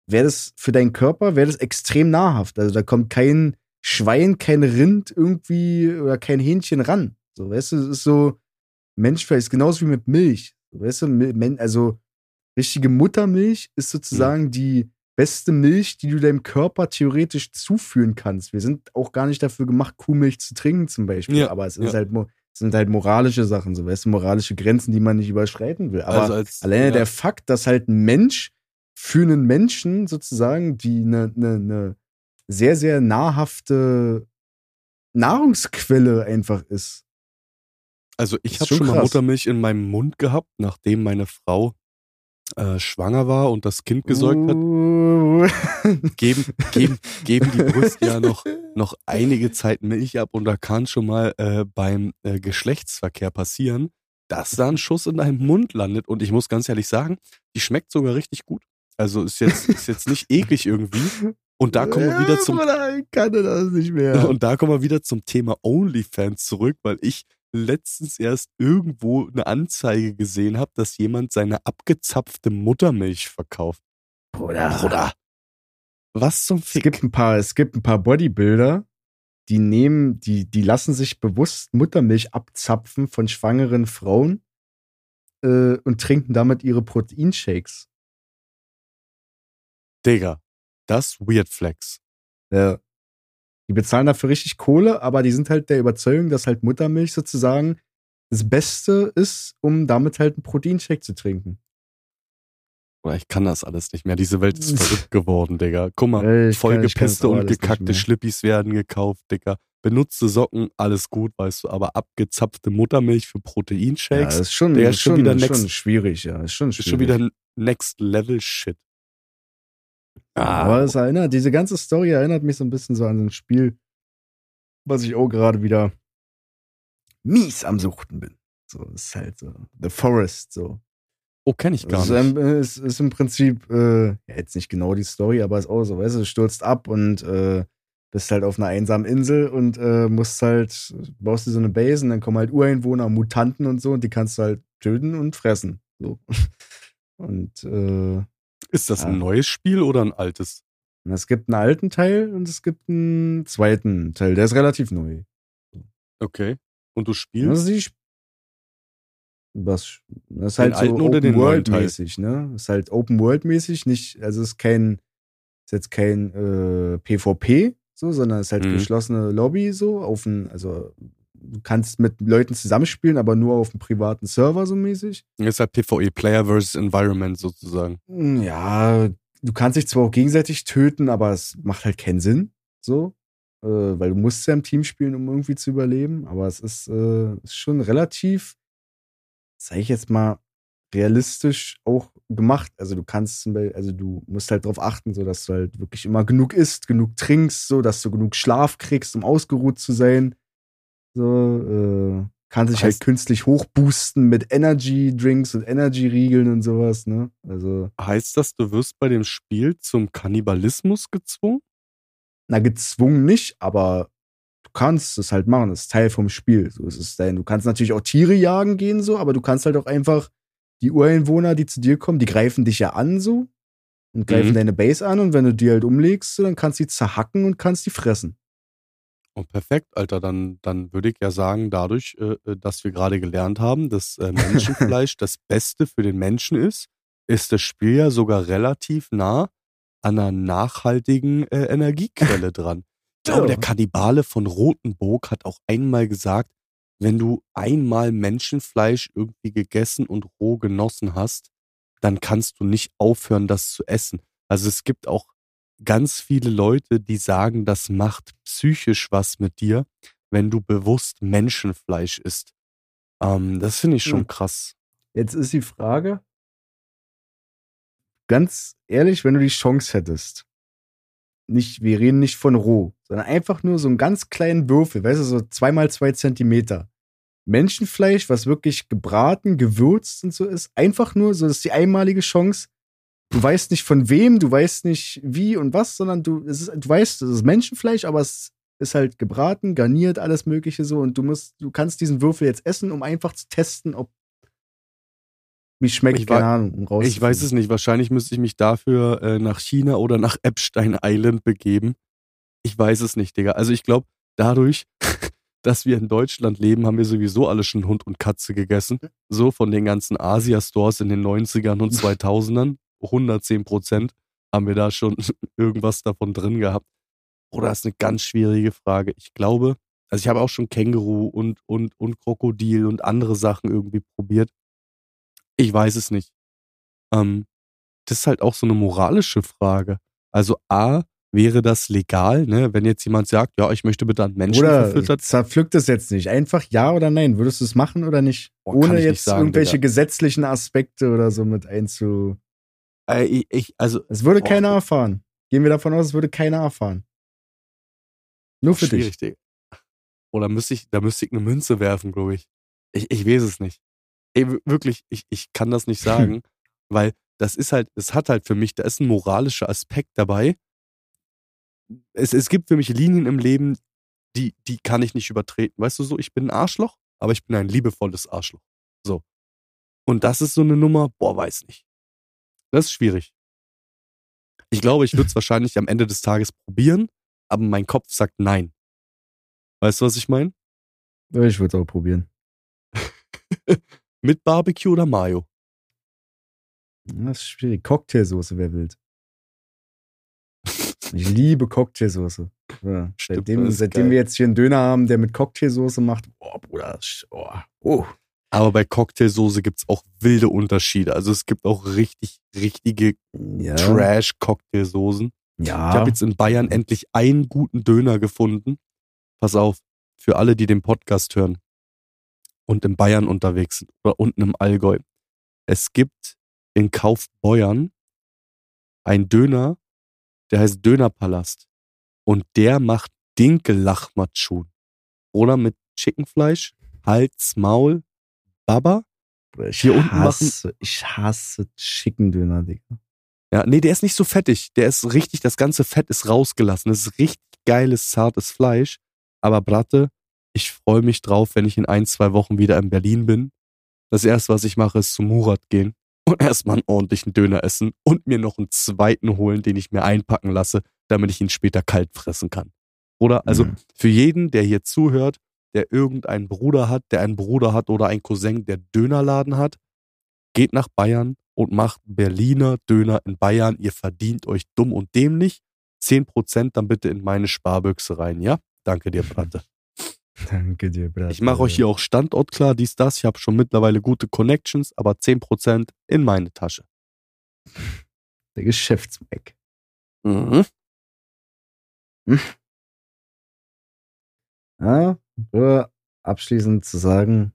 wäre das für deinen Körper, wäre das extrem nahrhaft. Also da kommt kein Schwein, kein Rind irgendwie oder kein Hähnchen ran. So, weißt du, es ist so, Menschenfleisch ist genauso wie mit Milch. So, weißt du, also richtige Muttermilch ist sozusagen die beste Milch, die du deinem Körper theoretisch zuführen kannst. Wir sind auch gar nicht dafür gemacht, Kuhmilch zu trinken zum Beispiel. Ja, aber es ist ja. halt, sind halt moralische Sachen, so weißt du, moralische Grenzen, die man nicht überschreiten will. Aber also als, Alleine ja, der Fakt, dass halt ein Mensch für einen Menschen sozusagen, die eine ne, ne sehr, sehr nahrhafte Nahrungsquelle einfach ist. Also ich habe schon schon mal. Muttermilch in meinem Mund gehabt, nachdem meine Frau äh, schwanger war und das Kind gesäugt hat. Uh. Geben, geben, geben die Brüste ja noch, noch einige Zeit Milch ab und da kann schon mal äh, beim äh, Geschlechtsverkehr passieren, dass da ein Schuss in deinem Mund landet. Und ich muss ganz ehrlich sagen, die schmeckt sogar richtig gut. Also ist jetzt, ist jetzt nicht eklig irgendwie. Und da kommen wir wieder zum ich kann das nicht mehr. Und da kommen wir wieder zum Thema OnlyFans zurück, weil ich letztens erst irgendwo eine Anzeige gesehen habe, dass jemand seine abgezapfte Muttermilch verkauft. Bruder. Bruder. Was zum Es Fick? gibt ein paar, es gibt ein paar Bodybuilder, die nehmen, die, die lassen sich bewusst Muttermilch abzapfen von schwangeren Frauen äh, und trinken damit ihre Proteinshakes. Digga, das Weird Flex. Ja. Die bezahlen dafür richtig Kohle, aber die sind halt der Überzeugung, dass halt Muttermilch sozusagen das Beste ist, um damit halt einen Proteinshake zu trinken. Ich kann das alles nicht mehr. Diese Welt ist verrückt geworden, Digga. Guck mal, ich vollgepisste und gekackte. Schlippis werden gekauft, Digga. benutzte Socken, alles gut, weißt du, aber abgezapfte Muttermilch für Ja, Proteinshakes, das ist schon, der ist ist schon wieder ist next- schon schwierig, ja. Ist schon ist schwierig. schon wieder Next Level Shit. Ah, Aber es erinnert, diese ganze Story erinnert mich so ein bisschen so an ein Spiel, was ich auch gerade wieder mies am Suchten bin. So, es ist halt so. The Forest, so. oh, kenne ich gar Es ist, nicht. ähm, ist, ist im Prinzip, äh, ja, jetzt nicht genau die Story, aber es ist auch so, weißt du, du stürzt ab und äh, bist halt auf einer einsamen Insel und äh, musst halt, baust dir so eine Base und dann kommen halt Ureinwohner, Mutanten und so und die kannst du halt töten und fressen. So. Und äh, Ist das ein ja. neues Spiel oder ein altes? Es gibt einen alten Teil und es gibt einen zweiten Teil. Der ist relativ neu. Okay. Und du spielst? die Sp- was, das ist Den halt so Open World mäßig, ne? Das ist halt Open World mäßig, nicht, also es ist kein, ist jetzt kein äh, PvP, so, sondern es ist halt Mhm. geschlossene Lobby, so, auf ein, also du kannst mit Leuten zusammenspielen, aber nur auf einem privaten Server, so mäßig. ist halt PvE, Player versus Environment sozusagen. Hm, Ja, du kannst dich zwar auch gegenseitig töten, aber es macht halt keinen Sinn, so. Äh, weil du musst ja im Team spielen, um irgendwie zu überleben. Aber es ist, äh, ist schon relativ, sag ich jetzt mal, realistisch auch gemacht. Also du kannst zum Beispiel, also du musst halt darauf achten, so dass du halt wirklich immer genug isst, genug trinkst, so dass du genug Schlaf kriegst, um ausgeruht zu sein. So, äh, kannst dich halt Heißt- künstlich hochboosten mit Energy Drinks und Energy Riegeln und sowas, ne? Also Heißt das, du wirst bei dem Spiel zum Kannibalismus gezwungen? na, gezwungen nicht, aber du kannst es halt machen. Das ist Teil vom Spiel. So ist es dein. Du kannst natürlich auch Tiere jagen gehen, so, aber du kannst halt auch einfach die Ureinwohner, die zu dir kommen, die greifen dich ja an, so. Und greifen Mhm. deine Base an und wenn du die halt umlegst, so, dann kannst du die zerhacken und kannst die fressen. Oh, perfekt, Alter. Dann, dann würde ich ja sagen, dadurch, äh, äh, dass wir gerade gelernt haben, dass äh, Menschenfleisch das Beste für den Menschen ist, ist das Spiel ja sogar relativ nah an einer nachhaltigen äh, Energiequelle dran. Ich glaube, der Kannibale von Rothenburg hat auch einmal gesagt, wenn du einmal Menschenfleisch irgendwie gegessen und roh genossen hast, dann kannst du nicht aufhören, das zu essen. Also es gibt auch ganz viele Leute, die sagen, das macht psychisch was mit dir, wenn du bewusst Menschenfleisch isst. Ähm, das finde ich schon Ja. krass. Jetzt ist die Frage, ganz ehrlich, wenn du die Chance hättest, nicht, wir reden nicht von roh, sondern einfach nur so einen ganz kleinen Würfel, weißt du, so zweimal zwei Zentimeter. Menschenfleisch, was wirklich gebraten, gewürzt und so ist, einfach nur, so das ist die einmalige Chance. Du weißt nicht von wem, du weißt nicht wie und was, sondern du, es ist, du weißt, es ist Menschenfleisch, aber es ist halt gebraten, garniert, alles Mögliche so und du musst, du kannst diesen Würfel jetzt essen, um einfach zu testen, ob wie schmeckt, Ich keine Ahnung, um rauszufinden. Ich weiß es nicht. Wahrscheinlich müsste ich mich dafür äh, nach China oder nach Epstein Island begeben. Ich weiß es nicht, Digga. Also ich glaube, dadurch, dass wir in Deutschland leben, haben wir sowieso alle schon Hund und Katze gegessen. So von den ganzen Asia-Stores in den 90ern und 2000ern. 110 Prozent haben wir da schon irgendwas davon drin gehabt. Oder das ist eine ganz schwierige Frage. Ich glaube, also ich habe auch schon Känguru und, und, und Krokodil und andere Sachen irgendwie probiert. Ich weiß es nicht. Ähm, das ist halt auch so eine moralische Frage. Also A, wäre das legal, ne? Wenn jetzt jemand sagt, ja, ich möchte bitte an Menschen Oder verfüttert. zerpflückt es jetzt nicht. Einfach ja oder nein. Würdest du es machen oder nicht? Kann Ohne ich nicht jetzt sagen, irgendwelche Digga. gesetzlichen Aspekte oder so mit einzu. Äh, ich, ich, also, Es würde Boah. keiner erfahren. Gehen wir davon aus, es würde keiner erfahren. Nur für schwierig, dich. Digga. Oder müsste ich, da müsste ich eine Münze werfen, glaube ich. ich. Ich weiß es nicht. Ey, wirklich, ich, ich kann das nicht sagen, weil das ist halt, es hat halt für mich, da ist ein moralischer Aspekt dabei. Es, es gibt für mich Linien im Leben, die, die kann ich nicht übertreten. Weißt du so, ich bin ein Arschloch, aber ich bin ein liebevolles Arschloch. So. Und das ist so eine Nummer, boah, weiß nicht. Das ist schwierig. Ich glaube, ich würde es wahrscheinlich am Ende des Tages probieren, aber mein Kopf sagt nein. Weißt du, was ich meine? Ich würde es auch probieren. Mit Barbecue oder Mayo? Das ist schwierig. Cocktailsoße wäre wild. Ich liebe Cocktailsoße. Ja. Stimmt, Seitdem, seitdem wir jetzt hier einen Döner haben, der mit Cocktailsoße macht, boah, Bruder, oh, oh. Aber bei Cocktailsoße gibt's auch wilde Unterschiede. Also es gibt auch richtig, richtige Ja. Trash-Cocktailsoßen. Ich Ja. habe jetzt in Bayern endlich einen guten Döner gefunden. pass auf, für alle, die den Podcast hören und in Bayern unterwegs sind oder unten im Allgäu. Es gibt in Kaufbeuern ein Döner, der heißt Dönerpalast. Und der macht Dinkellachmatschun. Oder mit Chickenfleisch, Hals, Maul, Baba. Ich Hier unten hasse, ich hasse Chicken Döner, Digga. Ja, nee, der ist nicht so fettig. Der ist richtig, das ganze Fett ist rausgelassen. Das ist richtig geiles, zartes Fleisch. Aber Bratte, ich freue mich drauf, wenn ich in ein, zwei Wochen wieder in Berlin bin. Das erste, was ich mache, ist zu Murat gehen und erstmal einen ordentlichen Döner essen und mir noch einen zweiten holen, den ich mir einpacken lasse, damit ich ihn später kalt fressen kann. Oder? Also Mhm. für jeden, der hier zuhört, der irgendeinen Bruder hat, der einen Bruder hat oder einen Cousin, der Dönerladen hat, geht nach Bayern und macht Berliner Döner in Bayern. Ihr verdient euch dumm und dämlich. 10% dann bitte in meine Sparbüchse rein, ja? Danke dir, Bratte. Danke dir, Bruder. Ich mache euch hier auch Standort klar, dies, das. Ich habe schon mittlerweile gute Connections, aber 10% in meine Tasche. Der Geschäftsmack. Mhm. Ja, nur abschließend zu sagen,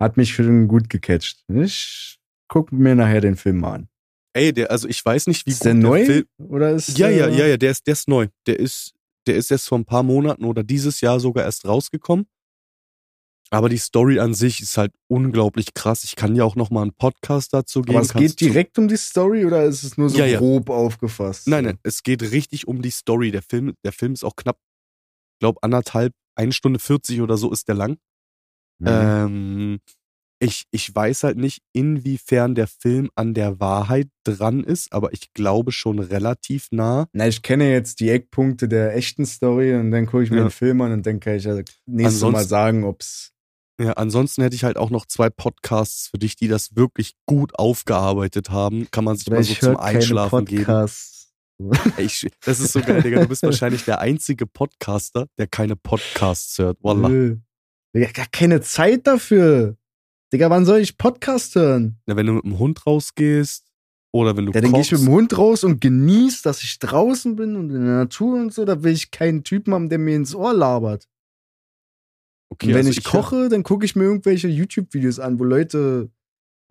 hat mich schon gut gecatcht. Ich guck mir nachher den Film mal an. Ey, der, also ich weiß nicht, wie Ist der neu? Film. Oder ist Ja, ja, ja, ja, der ist, der ist neu. Der ist, der ist erst vor ein paar Monaten oder dieses Jahr sogar erst rausgekommen. Aber die Story an sich ist halt unglaublich krass. Ich kann ja auch noch mal einen Podcast dazu geben. Aber es Kannst geht direkt um die Story oder ist es nur so Ja, ja. grob aufgefasst? Nein, nein, es geht richtig um die Story. Der Film, der Film ist auch knapp, glaub anderthalb, eine Stunde 40 oder so ist der lang. Mhm. Ähm, ich, ich weiß halt nicht, inwiefern der Film an der Wahrheit dran ist, aber ich glaube schon relativ nah. Na, ich kenne jetzt die Eckpunkte der echten Story und dann gucke ich mir Ja. den Film an und dann kann ich ja nächstes Mal sagen, ob's Ja, ansonsten hätte ich halt auch noch zwei Podcasts für dich, die das wirklich gut aufgearbeitet haben. Kann man sich mal so zum Einschlafen geben. Ich, das ist so geil, Digga. Du bist wahrscheinlich der einzige Podcaster, der keine Podcasts hört. Wallah. Nö. Digga, gar keine Zeit dafür. Digga, wann soll ich Podcast hören? Ja, wenn du mit dem Hund rausgehst oder wenn du Ja, dann gehe ich mit dem Hund raus und genieße, dass ich draußen bin und in der Natur und so. Da will ich keinen Typen haben, der mir ins Ohr labert. Okay, und wenn also ich koche, dann gucke ich mir irgendwelche YouTube-Videos an, wo Leute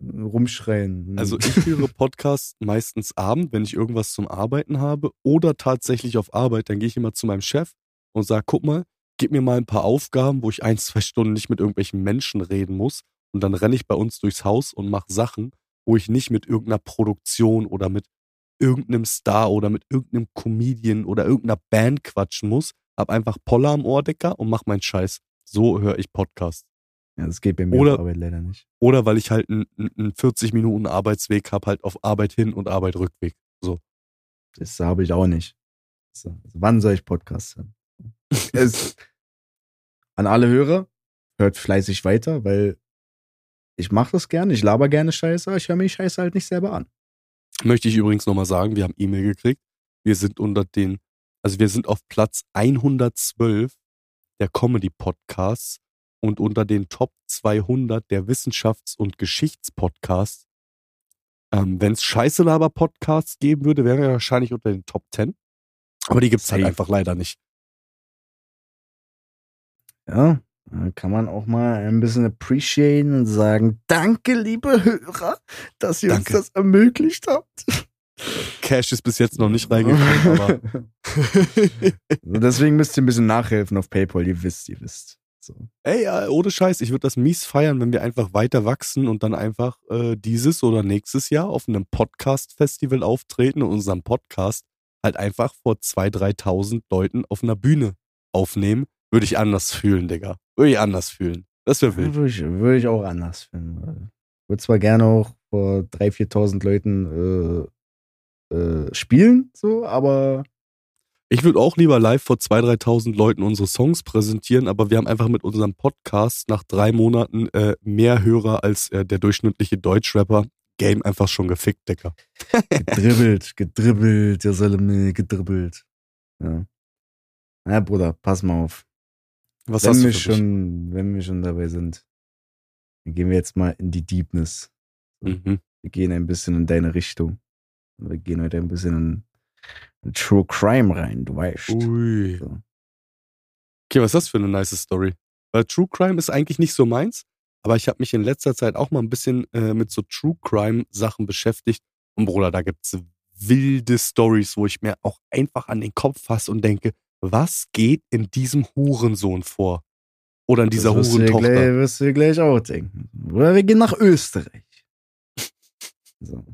rumschreien. Also ich höre Podcasts meistens abend, wenn ich irgendwas zum Arbeiten habe oder tatsächlich auf Arbeit. Dann gehe ich immer zu meinem Chef und sage, guck mal, gib mir mal ein paar Aufgaben, wo ich ein, zwei Stunden nicht mit irgendwelchen Menschen reden muss. Und dann renne ich bei uns durchs Haus und mache Sachen, wo ich nicht mit irgendeiner Produktion oder mit irgendeinem Star oder mit irgendeinem Comedian oder irgendeiner Band quatschen muss. Hab einfach Poller am Ohrdecker und mach meinen Scheiß. So höre ich Podcasts. Ja, das geht bei mir Oder- auf Arbeit leider nicht. Oder weil ich halt einen, einen 40 Minuten Arbeitsweg habe, halt auf Arbeit hin und Arbeit Rückweg. Das habe ich auch nicht. So, also wann soll ich Podcast hören? es, an alle Hörer, hört fleißig weiter, weil ich mache das gerne, ich laber gerne Scheiße, aber ich höre mir die Scheiße halt nicht selber an. Möchte ich übrigens nochmal sagen, wir haben E-Mail gekriegt. Wir sind unter den, also wir sind auf Platz 112 der Comedy-Podcasts und unter den Top 200 der Wissenschafts- und Geschichtspodcasts. Ähm, Wenn es Scheiße-Laber-Podcasts geben würde, wären wir wahrscheinlich unter den Top 10. Aber die gibt's halt Safe. einfach leider nicht. Ja, da kann man auch mal ein bisschen appreciaten und sagen, danke, liebe Hörer, dass ihr Danke. uns das ermöglicht habt. Cash ist bis jetzt noch nicht reingekommen, aber Deswegen müsst ihr ein bisschen nachhelfen auf PayPal, ihr wisst, ihr wisst. So. Ey, ohne Scheiß, ich würde das mies feiern, wenn wir einfach weiter wachsen und dann einfach äh, dieses oder nächstes Jahr auf einem Podcast-Festival auftreten und unseren Podcast halt einfach vor 2.000, 3.000 Leuten auf einer Bühne aufnehmen. Würde ich anders fühlen, Digga. Würde ich anders fühlen. Das wäre wild. Würde ich, würde ich auch anders. Ich würde zwar gerne auch vor 3.000, 4.000 Leuten äh, äh, spielen, so, aber Ich würde auch lieber live vor 2.000, 3.000 Leuten unsere Songs präsentieren, aber wir haben einfach mit unserem Podcast nach drei Monaten äh, mehr Hörer als äh, der durchschnittliche Deutschrapper. Game einfach schon gefickt, Digga. gedribbelt, gedribbelt, der Salome, gedribbelt. Ja. Na, Bruder, pass mal auf. Was wenn hast du wir mich? schon, wenn wir schon dabei sind, dann gehen wir jetzt mal in die Deepness. Mhm. Wir gehen ein bisschen in deine Richtung. Wir gehen heute ein bisschen in True Crime rein, du weißt. Ui. So. Okay, was ist das für eine nice Story? Weil True Crime ist eigentlich nicht so meins, aber ich habe mich in letzter Zeit auch mal ein bisschen äh, mit so True Crime Sachen beschäftigt. Und Bruder, da gibt's wilde Stories, wo ich mir auch einfach an den Kopf fasse und denke, was geht in diesem Hurensohn vor? Oder in dieser das wirst Hurentochter? gleich, wirst du gleich auch denken. Oder wir gehen nach Österreich. So.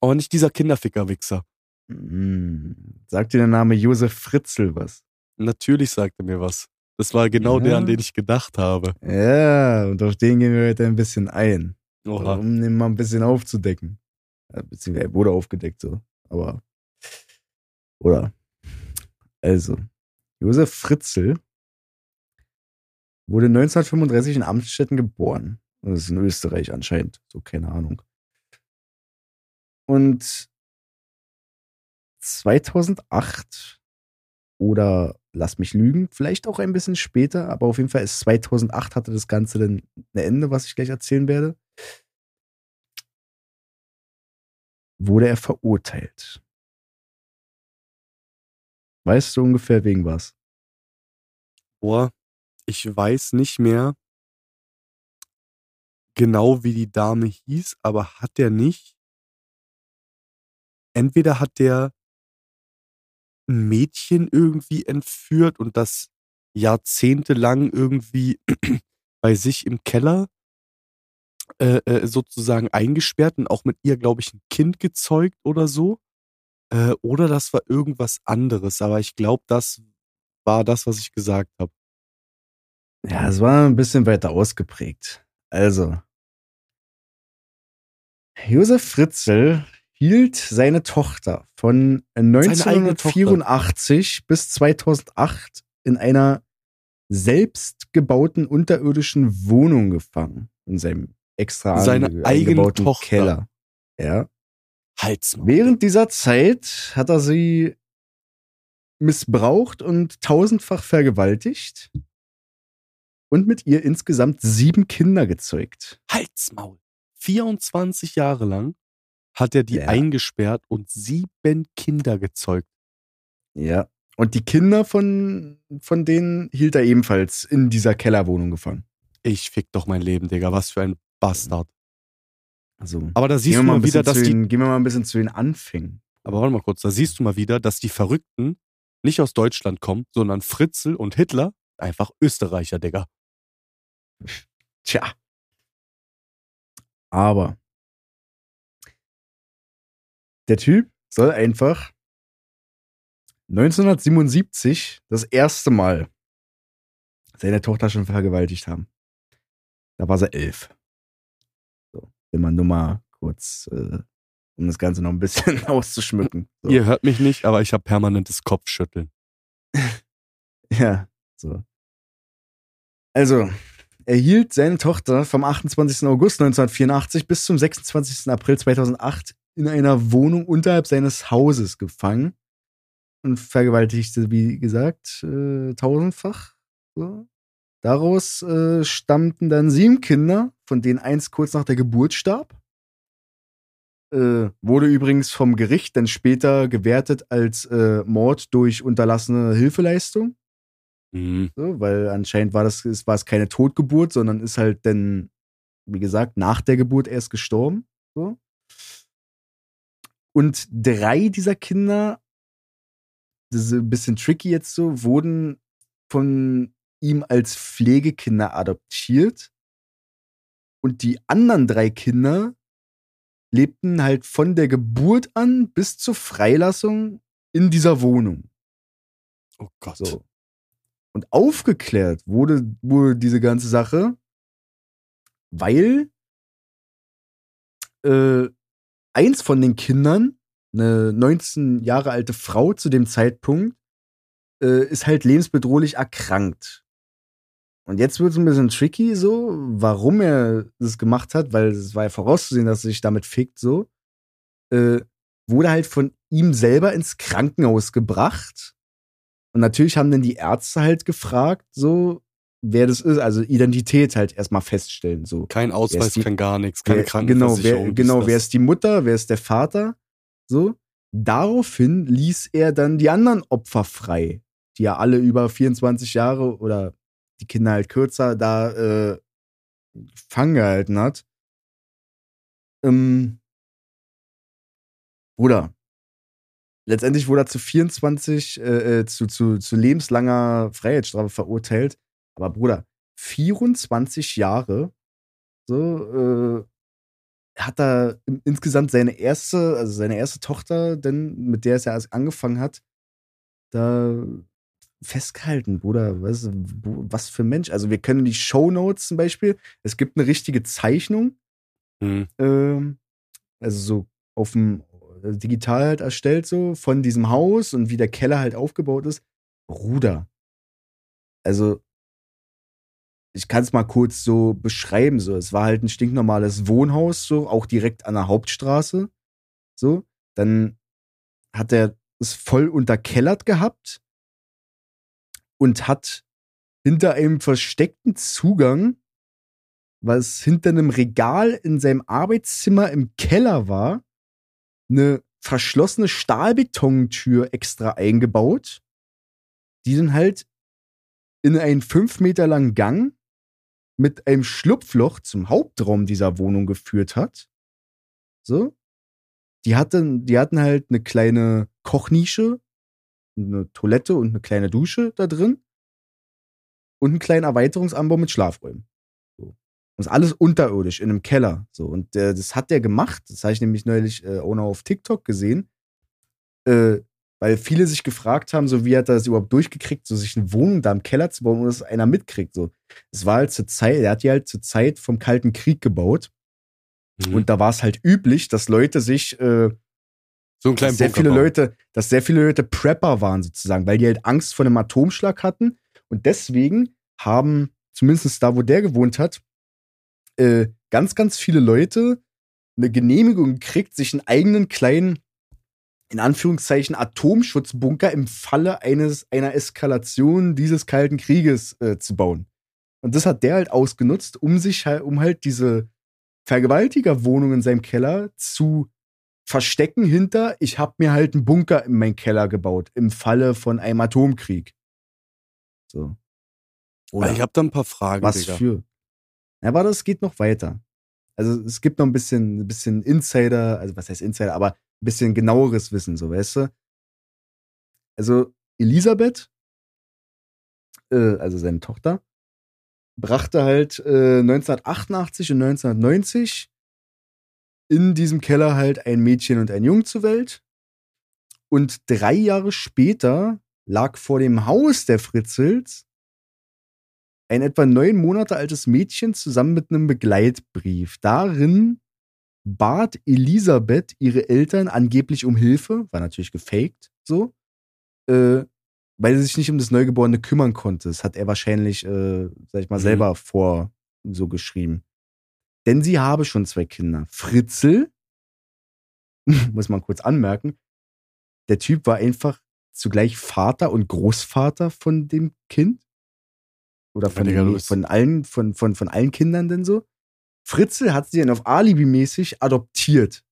Oh, nicht dieser Kinderficker-Wichser. Mm. Sagt dir der Name Josef Fritzl was? Natürlich sagte mir was. Das war genau Ja. der, an den ich gedacht habe. Ja, und auf den gehen wir heute ein bisschen ein. Oha. Um den mal ein bisschen aufzudecken. Ja, Beziehungsweise er wurde aufgedeckt so. Aber. Oder. Also. Josef Fritzl wurde 1935 in Amtsstätten geboren. Das ist in Österreich anscheinend. So, keine Ahnung. Und 2008 oder lass mich lügen, vielleicht auch ein bisschen später, aber auf jeden Fall ist 2008 hatte das Ganze dann ein Ende, was ich gleich erzählen werde. Wurde er verurteilt. Weißt du ungefähr wegen was? Boah, ich weiß nicht mehr genau, wie die Dame hieß, aber hat der nicht. Entweder hat der Mädchen irgendwie entführt und das jahrzehntelang irgendwie bei sich im Keller äh, äh, sozusagen eingesperrt und auch mit ihr, glaube ich, ein Kind gezeugt oder so. Äh, oder das war irgendwas anderes, aber ich glaube, das war das, was ich gesagt habe. Ja, es war ein bisschen weiter ausgeprägt. Also, Josef Fritzl hielt seine Tochter von eigene 1984 bis 2008 in einer selbstgebauten unterirdischen Wohnung gefangen. In seinem extra Seine eigene Tochter. Keller. Ja. Halsmaul. Während dieser Zeit hat er sie missbraucht und tausendfach vergewaltigt und mit ihr insgesamt sieben Kinder gezeugt. Halsmaul. 24 Jahre lang hat er die Ja. eingesperrt und sieben Kinder gezeugt. Ja. Und die Kinder von, von denen hielt er ebenfalls in dieser Kellerwohnung gefangen. Ich fick doch mein Leben, Digga. Was für ein Bastard. Also, Aber da siehst du mal wieder, dass zu die. den, gehen wir mal ein bisschen zu den Anfängen. Aber warte mal kurz, da siehst du mal wieder, dass die Verrückten nicht aus Deutschland kommen, sondern Fritzl und Hitler einfach Österreicher, Digga. Tja. Aber der Typ soll einfach 1977 das erste Mal seine Tochter schon vergewaltigt haben. Da war sie elf. So, wenn man nur mal kurz, äh, um das Ganze noch ein bisschen auszuschmücken. So. Ihr hört mich nicht, aber ich habe permanentes Kopfschütteln. Ja, so. Also, er hielt seine Tochter vom 28. August 1984 bis zum 26. April 2008 in einer Wohnung unterhalb seines Hauses gefangen und vergewaltigte, wie gesagt, äh, tausendfach. So. Daraus äh, stammten dann sieben Kinder, von denen eins kurz nach der Geburt starb. Äh, wurde übrigens vom Gericht dann später gewertet als äh, Mord durch unterlassene Hilfeleistung. Mhm. So, weil anscheinend war das es war es keine Totgeburt, sondern ist halt dann, wie gesagt, nach der Geburt erst gestorben. So. Und drei dieser Kinder, das ist ein bisschen tricky jetzt so, wurden von ihm als Pflegekinder adoptiert. Und die anderen drei Kinder lebten halt von der Geburt an bis zur Freilassung in dieser Wohnung. Oh Gott. So. Und aufgeklärt wurde, wurde diese ganze Sache, weil äh, eins von den Kindern, eine 19 Jahre alte Frau zu dem Zeitpunkt, äh, ist halt lebensbedrohlich erkrankt. Und jetzt wird es ein bisschen tricky, so, warum er das gemacht hat, weil es war ja vorauszusehen, dass er sich damit fickt, so. Äh, wurde halt von ihm selber ins Krankenhaus gebracht. Und natürlich haben dann die Ärzte halt gefragt, so, wer das ist, also Identität halt erstmal feststellen, so. Kein Ausweis, die- kein gar nichts, keine Wer, genau, Krankenversicherung. wer, genau, wer ist die Mutter, wer ist der Vater, so. Daraufhin ließ er dann die anderen Opfer frei. die ja alle über 24 Jahre oder die Kinder halt kürzer da äh, gefangen gehalten hat. Ähm, Bruder, letztendlich wurde er zu 24, äh, äh, zu, zu, zu lebenslanger Freiheitsstrafe verurteilt. Aber Bruder, 24 Jahre, so, äh, hat er insgesamt seine erste, also seine erste Tochter, denn mit der es ja erst angefangen hat, da festgehalten, Bruder. Was, was für ein Mensch. Also wir können die Shownotes zum Beispiel, es gibt eine richtige Zeichnung, Hm. ähm, also so auf dem äh, digital halt erstellt so von diesem Haus und wie der Keller halt aufgebaut ist. Bruder. Also ich kann es mal kurz so beschreiben so. Es war halt ein stinknormales Wohnhaus so, auch direkt an der Hauptstraße. So, dann hat er es voll unterkellert gehabt und hat hinter einem versteckten Zugang, was hinter einem Regal in seinem Arbeitszimmer im Keller war, eine verschlossene Stahlbetontür extra eingebaut, die dann halt in einen fünf Meter langen Gang mit einem Schlupfloch zum Hauptraum dieser Wohnung geführt hat. So. Die hatten, die hatten halt eine kleine Kochnische, eine Toilette und eine kleine Dusche da drin. Und einen kleinen Erweiterungsanbau mit Schlafräumen. So. Und alles unterirdisch in einem Keller. So. Und äh, das hat der gemacht. Das habe ich nämlich neulich äh, auch noch auf TikTok gesehen. Äh, weil viele sich gefragt haben, so wie hat er das überhaupt durchgekriegt, so sich eine Wohnung da im Keller zu bauen, ohne dass einer mitkriegt. So. Es war halt zur Zeit, er hat die halt zur Zeit vom Kalten Krieg gebaut. Mhm. Und da war es halt üblich, dass Leute sich, äh, so einen kleinen sehr Bunker viele bauen. Leute, dass sehr viele Leute Prepper waren sozusagen, weil die halt Angst vor einem Atomschlag hatten. Und deswegen haben, zumindest da, wo der gewohnt hat, äh, ganz, ganz viele Leute eine Genehmigung gekriegt, sich einen eigenen kleinen, in Anführungszeichen, Atomschutzbunker im Falle eines, einer Eskalation dieses Kalten Krieges äh, zu bauen. Und das hat der halt ausgenutzt, um sich halt, um halt diese Vergewaltigerwohnung in seinem Keller zu verstecken hinter, ich hab mir halt einen Bunker in meinen Keller gebaut, im Falle von einem Atomkrieg. So. Aber ich habe da ein paar Fragen, was Digga. für? Ja, aber das geht noch weiter. Also es gibt noch ein bisschen, ein bisschen Insider, also was heißt Insider, aber bisschen genaueres Wissen, so weißt du. Also Elisabeth, äh, also seine Tochter, brachte halt äh, 1988 und 1990 in diesem Keller halt ein Mädchen und ein Jungen zur Welt. Und drei Jahre später lag vor dem Haus der Fritzels ein etwa neun Monate altes Mädchen zusammen mit einem Begleitbrief. Darin bat Elisabeth ihre Eltern angeblich um Hilfe, war natürlich gefaked, so, äh, weil sie sich nicht um das Neugeborene kümmern konnte. Das hat er wahrscheinlich, äh, sag ich mal, Mhm. selber vor so geschrieben. Denn sie habe schon zwei Kinder. Fritzel, muss man kurz anmerken, der Typ war einfach zugleich Vater und Großvater von dem Kind. Oder von, den, von allen, von, von, von allen Kindern denn so. Fritzel hat sie dann auf Alibi-mäßig adoptiert.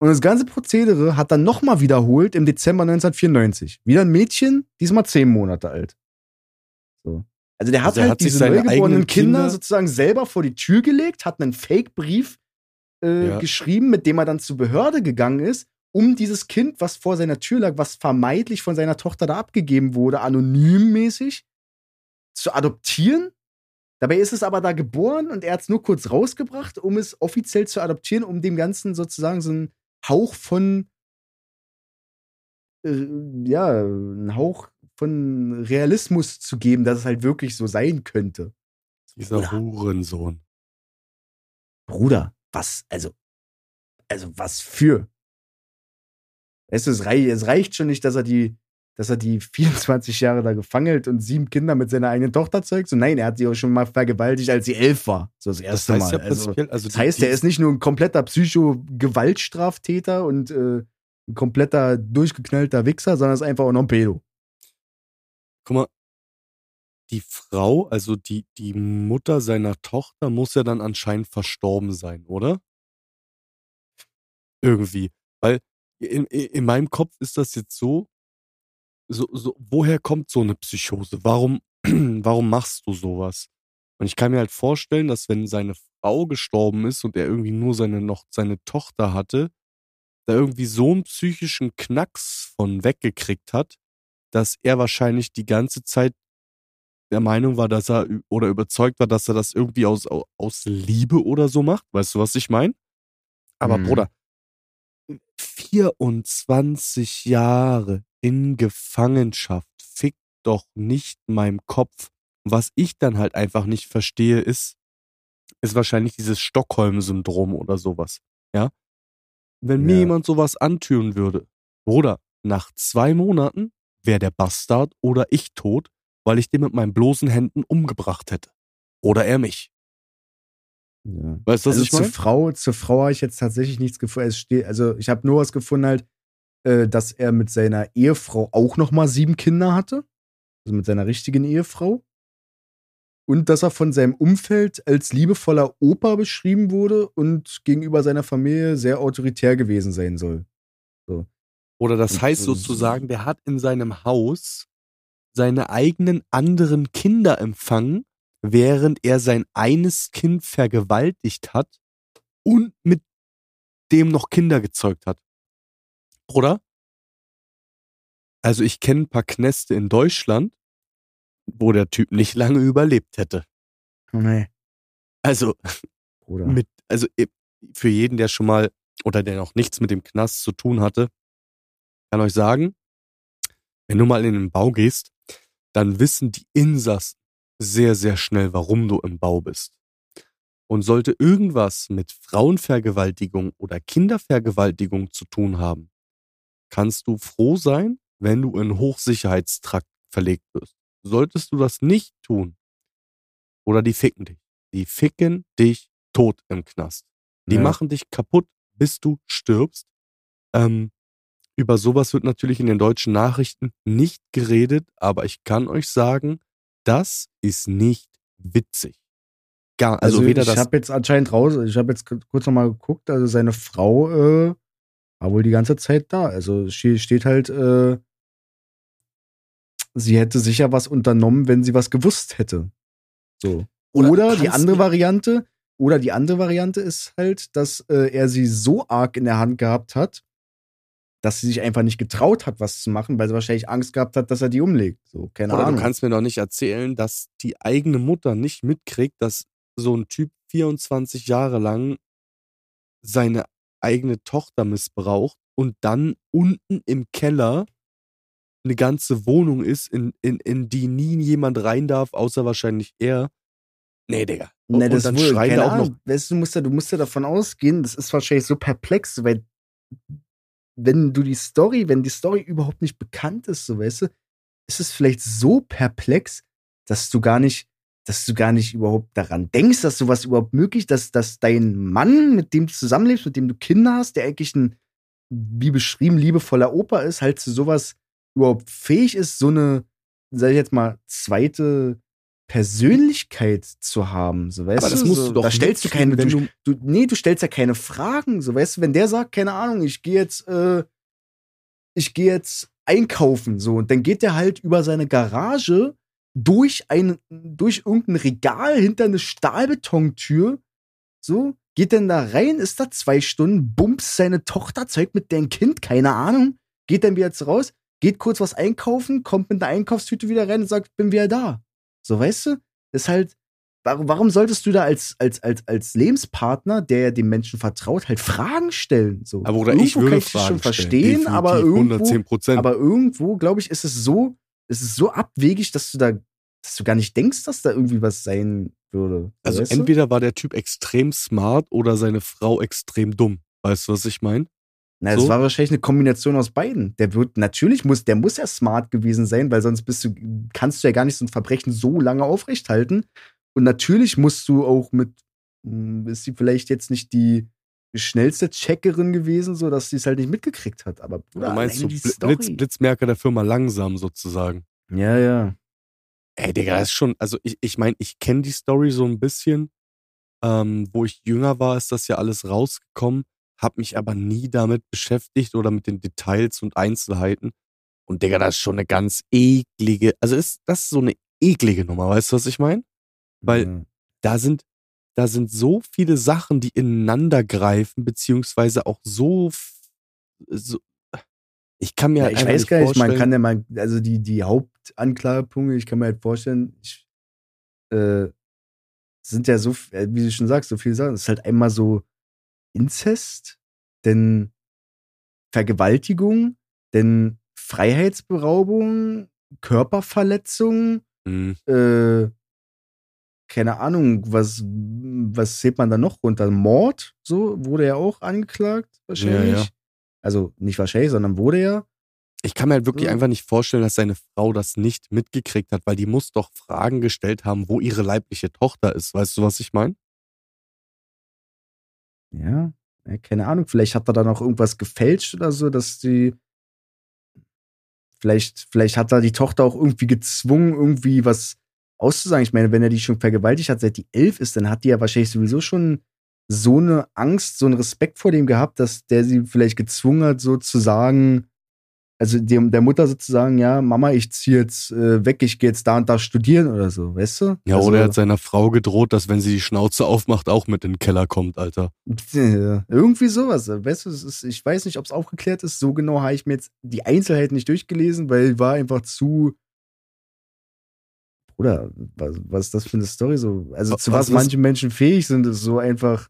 Und das ganze Prozedere hat dann nochmal wiederholt im Dezember 1994. Wieder ein Mädchen, diesmal zehn Monate alt. So. Also der hat Also halt hat sich diese neugeborenen Kinder, Kinder- sozusagen selber vor die Tür gelegt, hat einen Fake-Brief äh, Ja. geschrieben, mit dem er dann zur Behörde gegangen ist, um dieses Kind, was vor seiner Tür lag, was vermeintlich von seiner Tochter da abgegeben wurde, anonymmäßig zu adoptieren. Dabei ist es aber da geboren und er hat es nur kurz rausgebracht, um es offiziell zu adoptieren, um dem Ganzen sozusagen so einen Hauch von, äh, ja, einen Hauch von Realismus zu geben, dass es halt wirklich so sein könnte. Dieser Bruder. Hurensohn. Bruder, was, also, also was für? Weißt du, es, rei es reicht schon nicht, dass er die, dass er die 24 Jahre da gefangen hält und sieben Kinder mit seiner eigenen Tochter zeugt. So, nein, er hat sie auch schon mal vergewaltigt, als sie elf war. So das Das erste heißt ja Mal. Also, prinzipiell, also, das die- heißt, er ist nicht nur ein kompletter Psycho-Gewaltstraftäter und äh, ein kompletter durchgeknallter Wichser, sondern ist einfach auch noch ein Pedo. Guck mal, die Frau, also die, die Mutter seiner Tochter, muss ja dann anscheinend verstorben sein, oder? Irgendwie. Weil in, in meinem Kopf ist das jetzt so, so, so, woher kommt so eine Psychose? Warum, warum machst du sowas? Und ich kann mir halt vorstellen, dass wenn seine Frau gestorben ist und er irgendwie nur seine noch seine Tochter hatte, da irgendwie so einen psychischen Knacks von weggekriegt hat, dass er wahrscheinlich die ganze Zeit der Meinung war, dass er oder überzeugt war, dass er das irgendwie aus, aus Liebe oder so macht. Weißt du, was ich meine? Aber Mhm. Bruder, 24 Jahre in Gefangenschaft fickt doch nicht meinem Kopf. Was ich dann halt einfach nicht verstehe, ist, ist wahrscheinlich dieses Stockholm-Syndrom oder sowas. Ja? Wenn mir Ja. jemand sowas antun würde, Bruder, nach zwei Monaten wäre der Bastard oder ich tot, weil ich den mit meinen bloßen Händen umgebracht hätte. Oder er mich. Ja. Weißt du, was also ich zur meine? Frau, zur Frau habe ich jetzt tatsächlich nichts gefunden. Es steht, also ich habe nur was gefunden halt, äh, dass er mit seiner Ehefrau auch noch mal sieben Kinder hatte, also mit seiner richtigen Ehefrau, und dass er von seinem Umfeld als liebevoller Opa beschrieben wurde und gegenüber seiner Familie sehr autoritär gewesen sein soll. Oder das heißt sozusagen, der hat in seinem Haus seine eigenen anderen Kinder empfangen, während er sein eines Kind vergewaltigt hat und mit dem noch Kinder gezeugt hat. Oder? Also ich kenne ein paar Knäste in Deutschland, wo der Typ nicht lange überlebt hätte. Nee, Also Bruder. mit, also eh, für jeden, der schon mal oder der noch nichts mit dem Knast zu tun hatte, kann euch sagen, wenn du mal in den Bau gehst, dann wissen die Insassen sehr, sehr schnell, warum du im Bau bist. Und sollte irgendwas mit Frauenvergewaltigung oder Kindervergewaltigung zu tun haben, kannst du froh sein, wenn du in Hochsicherheitstrakt verlegt wirst. Solltest du das nicht tun, oder die ficken dich. Die ficken dich tot im Knast. Die Ja. machen dich kaputt, bis du stirbst. Ähm, über sowas wird natürlich in den deutschen Nachrichten nicht geredet, aber ich kann euch sagen, das ist nicht witzig. Gar, also, weder ich das. habe jetzt anscheinend raus, ich habe jetzt kurz nochmal geguckt, also seine Frau äh, war wohl die ganze Zeit da. Also sie steht halt, äh, sie hätte sicher was unternommen, wenn sie was gewusst hätte. So. Oder Oder, die andere du- Variante, oder die andere Variante ist halt, dass äh, er sie so arg in der Hand gehabt hat, dass sie sich einfach nicht getraut hat, was zu machen, weil sie wahrscheinlich Angst gehabt hat, dass er die umlegt. So, keine Oder Ahnung. du kannst mir doch nicht erzählen, dass die eigene Mutter nicht mitkriegt, dass so ein Typ 24 Jahre lang seine eigene Tochter missbraucht und dann unten im Keller eine ganze Wohnung ist, in, in, in die nie jemand rein darf, außer wahrscheinlich er. Nee, Digga. Und, Ne, und das dann wohl, keine da auch noch. Weißt du musst ja, du musst ja davon ausgehen, das ist wahrscheinlich so perplex, weil wenn du die Story, wenn die Story überhaupt nicht bekannt ist, so weißt du, ist es vielleicht so perplex, dass du gar nicht, dass du gar nicht überhaupt daran denkst, dass sowas überhaupt möglich ist, dass, dass dein Mann, mit dem du zusammenlebst, mit dem du Kinder hast, der eigentlich ein, wie beschrieben, liebevoller Opa ist, halt zu sowas überhaupt fähig ist, so eine, sag ich jetzt mal, zweite Persönlichkeit zu haben, so weißt Aber das du, musst so, du doch da stellst du keine, wenn du, du, nee, du stellst ja keine Fragen, so weißt du, wenn der sagt, keine Ahnung, ich gehe jetzt, äh, ich gehe jetzt einkaufen, so, und dann geht der halt über seine Garage durch ein, durch irgendein Regal hinter eine Stahlbetontür, so, geht dann da rein, ist da zwei Stunden, bumst seine Tochter, zeigt mit deren Kind, keine Ahnung, geht dann wieder raus, geht kurz was einkaufen, kommt mit einer Einkaufstüte wieder rein und sagt, bin wieder da. So, weißt du? Ist halt, warum, solltest du da als, als, als, als Lebenspartner, der ja dem Menschen vertraut, halt Fragen stellen? So. Aber oder ich Irgendwo würde kann ich das Fragen schon verstehen, aber irgendwo, 110 Prozent. aber irgendwo, glaube ich, ist es so, ist es so abwegig, dass du da, dass du gar nicht denkst, dass da irgendwie was sein würde. Also weißt du? entweder war der Typ extrem smart oder seine Frau extrem dumm. Weißt du, was ich meine? Na, das So? war wahrscheinlich eine Kombination aus beiden. Der wird, natürlich muss, der muss ja smart gewesen sein, weil sonst bist du, kannst du ja gar nicht so ein Verbrechen so lange aufrechthalten. Und natürlich musst du auch mit, hm, ist sie vielleicht jetzt nicht die schnellste Checkerin gewesen, so dass sie es halt nicht mitgekriegt hat. Aber Du Bruder, meinst so. Blitz, Blitzmerker der Firma langsam sozusagen. Ja, ja. Ey, Digga, das ist schon, also ich, ich meine, ich kenne die Story so ein bisschen. Ähm, wo ich jünger war, ist das ja alles rausgekommen, hab mich aber nie damit beschäftigt oder mit den Details und Einzelheiten. Und Digga, das ist schon eine ganz eklige, also ist das ist so eine eklige Nummer, weißt du, was ich meine? Weil Mhm. da sind, da sind so viele Sachen, die ineinander greifen, beziehungsweise auch so, so ich kann mir Ja, halt ich weiß gar nicht, man kann ja mal, also die, die Hauptanklagepunkte, ich kann mir halt vorstellen, ich, äh, sind ja so, äh, wie du schon sagst, so viele Sachen. Es ist halt einmal so Inzest, denn Vergewaltigung, denn Freiheitsberaubung, Körperverletzung, Mhm. äh, keine Ahnung, was, was zählt man da noch runter? Mord, so, wurde ja auch angeklagt, wahrscheinlich. Ja, ja. Also nicht wahrscheinlich, sondern wurde ja. Ich kann mir halt wirklich So. einfach nicht vorstellen, dass seine Frau das nicht mitgekriegt hat, weil die muss doch Fragen gestellt haben, wo ihre leibliche Tochter ist. Weißt du, was ich meine? Ja, ja, keine Ahnung, vielleicht hat er da noch irgendwas gefälscht oder so, dass die. Vielleicht, vielleicht hat er die Tochter auch irgendwie gezwungen, irgendwie was auszusagen. Ich meine, wenn er die schon vergewaltigt hat, seit die elf ist, dann hat die ja wahrscheinlich sowieso schon so eine Angst, so einen Respekt vor dem gehabt, dass der sie vielleicht gezwungen hat, so zu sagen, also dem, der Mutter sozusagen, ja, Mama, ich ziehe jetzt äh, weg, ich gehe jetzt da und da studieren oder so, weißt du? Ja, also, oder er hat seiner Frau gedroht, dass wenn sie die Schnauze aufmacht, auch mit in den Keller kommt, Alter. Ja, Irgendwie sowas. Weißt du, ist, ich weiß nicht, ob es aufgeklärt ist. So genau habe ich mir jetzt die Einzelheiten nicht durchgelesen, weil war einfach zu. Bruder, was, was ist das für eine Story? So, also Was- zu was, was manche Menschen fähig sind, ist so einfach.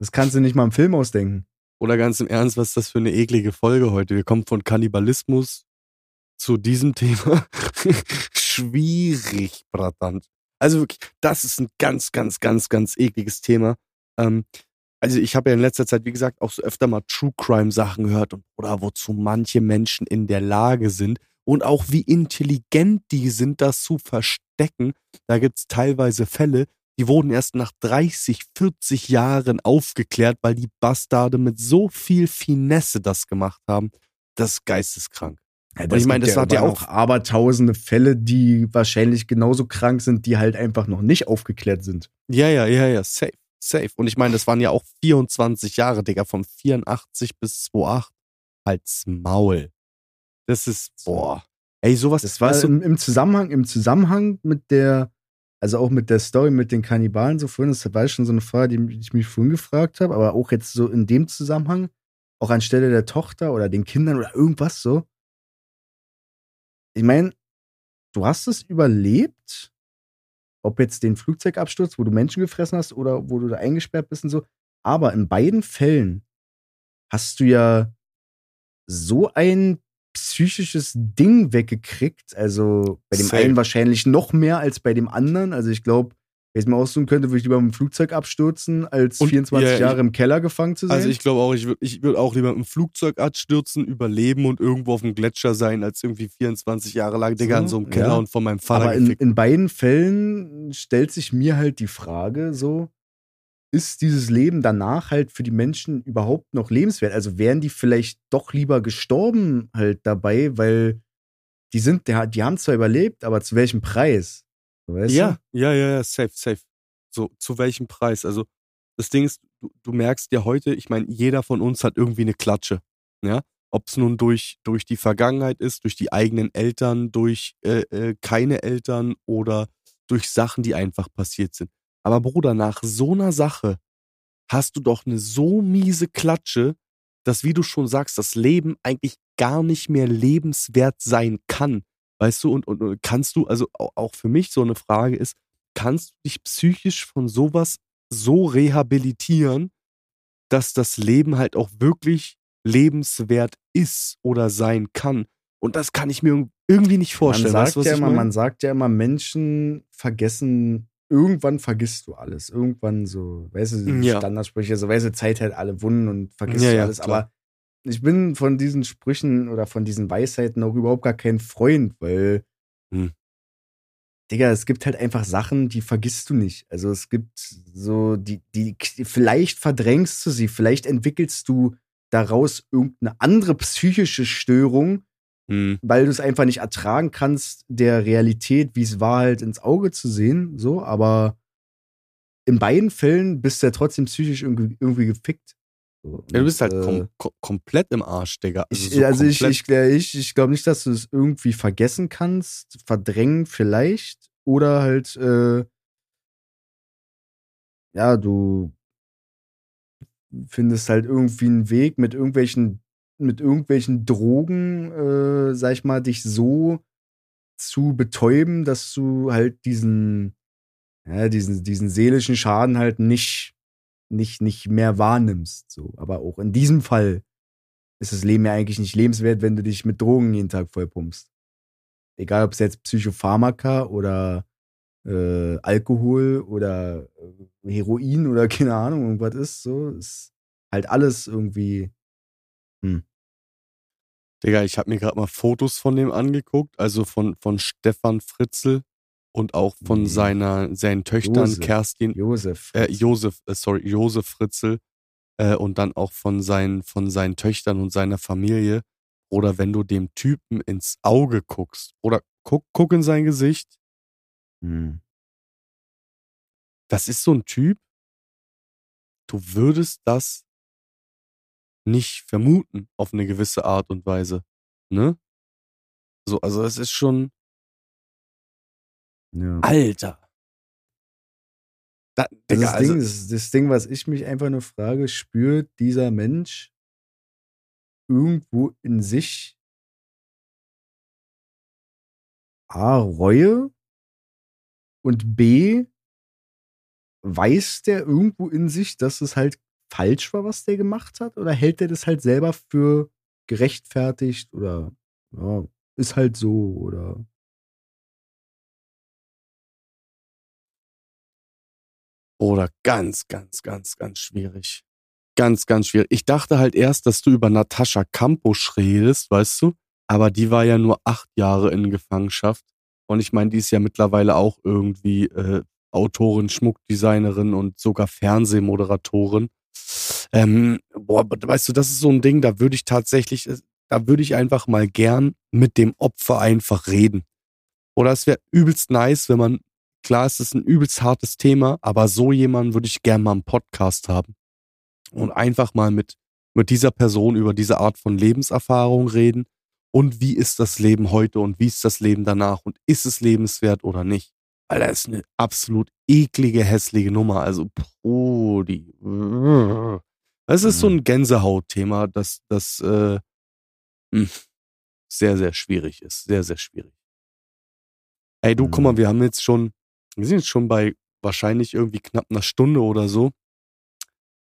Das kannst du nicht mal im Film ausdenken. Oder ganz im Ernst, was ist das für eine eklige Folge heute? Wir kommen von Kannibalismus zu diesem Thema. Schwierig, Bratant. Also wirklich, das ist ein ganz, ganz, ganz, ganz ekliges Thema. Ähm, also ich habe ja in letzter Zeit, wie gesagt, auch so öfter mal True Crime Sachen gehört und oder wozu manche Menschen in der Lage sind und auch wie intelligent die sind, das zu verstecken. Da gibt's teilweise Fälle, die wurden erst nach 30, 40 Jahren aufgeklärt, weil die Bastarde mit so viel Finesse das gemacht haben. Das ist geisteskrank. Ja, ich meine, das hat ja auch- abertausende Fälle, die wahrscheinlich genauso krank sind, die halt einfach noch nicht aufgeklärt sind. Ja, ja, ja, ja, safe, safe. Und ich meine, das waren ja auch 24 Jahre, Digga, von 84 bis 28. Halt's Maul. Das ist, boah. Ey, sowas, Das war du, im, im Zusammenhang, im Zusammenhang mit der, also auch mit der Story mit den Kannibalen so vorhin, das war schon so eine Frage, die ich mich vorhin gefragt habe, aber auch jetzt so in dem Zusammenhang, auch anstelle der Tochter oder den Kindern oder irgendwas so. Ich meine, du hast es überlebt, ob jetzt den Flugzeugabsturz, wo du Menschen gefressen hast oder wo du da eingesperrt bist und so, aber in beiden Fällen hast du ja so ein psychisches Ding weggekriegt. Also bei dem Safe. einen wahrscheinlich noch mehr als bei dem anderen. Also ich glaube, wenn ich es mir aussuchen könnte, würde ich lieber mit dem Flugzeug abstürzen, als Und- 24 ja, ich- Jahre im Keller gefangen zu sein. also ich glaube auch, ich würde ich würd auch lieber im Flugzeug abstürzen, überleben und irgendwo auf dem Gletscher sein, als irgendwie 24 Jahre lang, Digga, So, in so einem Keller ja. und von meinem Vater Aber in, in beiden Fällen stellt sich mir halt die Frage so, ist dieses Leben danach halt für die Menschen überhaupt noch lebenswert? Also wären die vielleicht doch lieber gestorben halt dabei, weil die sind, die, haben zwar überlebt, aber zu welchem Preis? Weißt Ja, ja, ja, ja, safe, safe. So, zu welchem Preis? Also, das Ding ist, du, du merkst ja heute, ich meine, jeder von uns hat irgendwie eine Klatsche. Ja? Ob es nun durch, durch die Vergangenheit ist, durch die eigenen Eltern, durch äh, äh, keine Eltern oder durch Sachen, die einfach passiert sind. Aber Bruder, nach so einer Sache hast du doch eine so miese Klatsche, dass, wie du schon sagst, das Leben eigentlich gar nicht mehr lebenswert sein kann. Weißt du, und, und, und kannst du, also au- auch für mich so eine Frage ist, kannst du dich psychisch von sowas so rehabilitieren, dass das Leben halt auch wirklich lebenswert ist oder sein kann? Und das kann ich mir irg- irgendwie nicht vorstellen. Man weißt sagt, was ja immer, man sagt ja immer, Menschen vergessen, irgendwann vergisst du alles. Irgendwann so, weißt du, Ja. Standardsprüche, so, weißt du, Zeit hält alle Wunden und vergisst Ja, du ja, alles. klar. Aber ich bin von diesen Sprüchen oder von diesen Weisheiten auch überhaupt gar kein Freund, weil, Hm. Digga, es gibt halt einfach Sachen, die vergisst du nicht. Also es gibt so, die, die, vielleicht verdrängst du sie, vielleicht entwickelst du daraus irgendeine andere psychische Störung, Hm. weil du es einfach nicht ertragen kannst, der Realität, wie es war, halt ins Auge zu sehen, so, aber in beiden Fällen bist du ja trotzdem psychisch irgendwie, irgendwie gefickt. So, Ja, du bist halt äh, kom komplett im Arsch, Digga. Also ich, so also ich, ich, ich, ich glaube nicht, dass du es irgendwie vergessen kannst, verdrängen vielleicht oder halt, äh, ja, du findest halt irgendwie einen Weg mit irgendwelchen, mit irgendwelchen Drogen, äh, sag ich mal, dich so zu betäuben, dass du halt diesen, ja, diesen, diesen seelischen Schaden halt nicht, nicht, nicht mehr wahrnimmst. So. Aber auch in diesem Fall ist das Leben ja eigentlich nicht lebenswert, wenn du dich mit Drogen jeden Tag vollpumpst. Egal, ob es jetzt Psychopharmaka oder äh, Alkohol oder äh, Heroin oder keine Ahnung, irgendwas ist, so, ist halt alles irgendwie. Digga, ich habe mir gerade mal Fotos von dem angeguckt, also von, von Stefan Fritzl und auch von Nee. seiner, seinen Töchtern Josef. Kerstin, Josef. äh, Josef, äh, sorry, Josef Fritzl äh, und dann auch von seinen, von seinen Töchtern und seiner Familie. Oder wenn du dem Typen ins Auge guckst, oder guck, guck in sein Gesicht, Hm. das ist so ein Typ, du würdest das nicht vermuten auf eine gewisse Art und Weise. Ne? So, also es ist schon, Ja. Alter. Da, Das, Digga, das, also, Ding, das, das Ding, was ich mich einfach nur frage, spürt dieser Mensch irgendwo in sich A, Reue und B, weiß der irgendwo in sich, dass es halt falsch war, was der gemacht hat? Oder hält der das halt selber für gerechtfertigt oder ja, ist halt so oder oder ganz, ganz, ganz, ganz schwierig. Ganz, ganz schwierig. Ich dachte halt erst, dass du über Natascha Kampusch redest, weißt du? Aber die war ja nur acht Jahre in Gefangenschaft. Und ich meine, die ist ja mittlerweile auch irgendwie äh, Autorin, Schmuckdesignerin und sogar Fernsehmoderatorin. Ähm, boah, weißt du, das ist so ein Ding, da würde ich tatsächlich, äh, da würde ich einfach mal gern mit dem Opfer einfach reden. Oder es wäre übelst nice, wenn man, klar, es ist ein übelst hartes Thema, aber so jemanden würde ich gern mal im Podcast haben. Und einfach mal mit, mit dieser Person über diese Art von Lebenserfahrung reden. Und wie ist das Leben heute und wie ist das Leben danach und ist es lebenswert oder nicht? Das ist eine absolut eklige, hässliche Nummer. Also, Brody. Das ist so ein Gänsehautthema, das, das äh, mh, sehr, sehr schwierig ist. Sehr, sehr schwierig. Ey, du, guck mal, wir haben jetzt schon, wir sind jetzt schon bei wahrscheinlich irgendwie knapp einer Stunde oder so.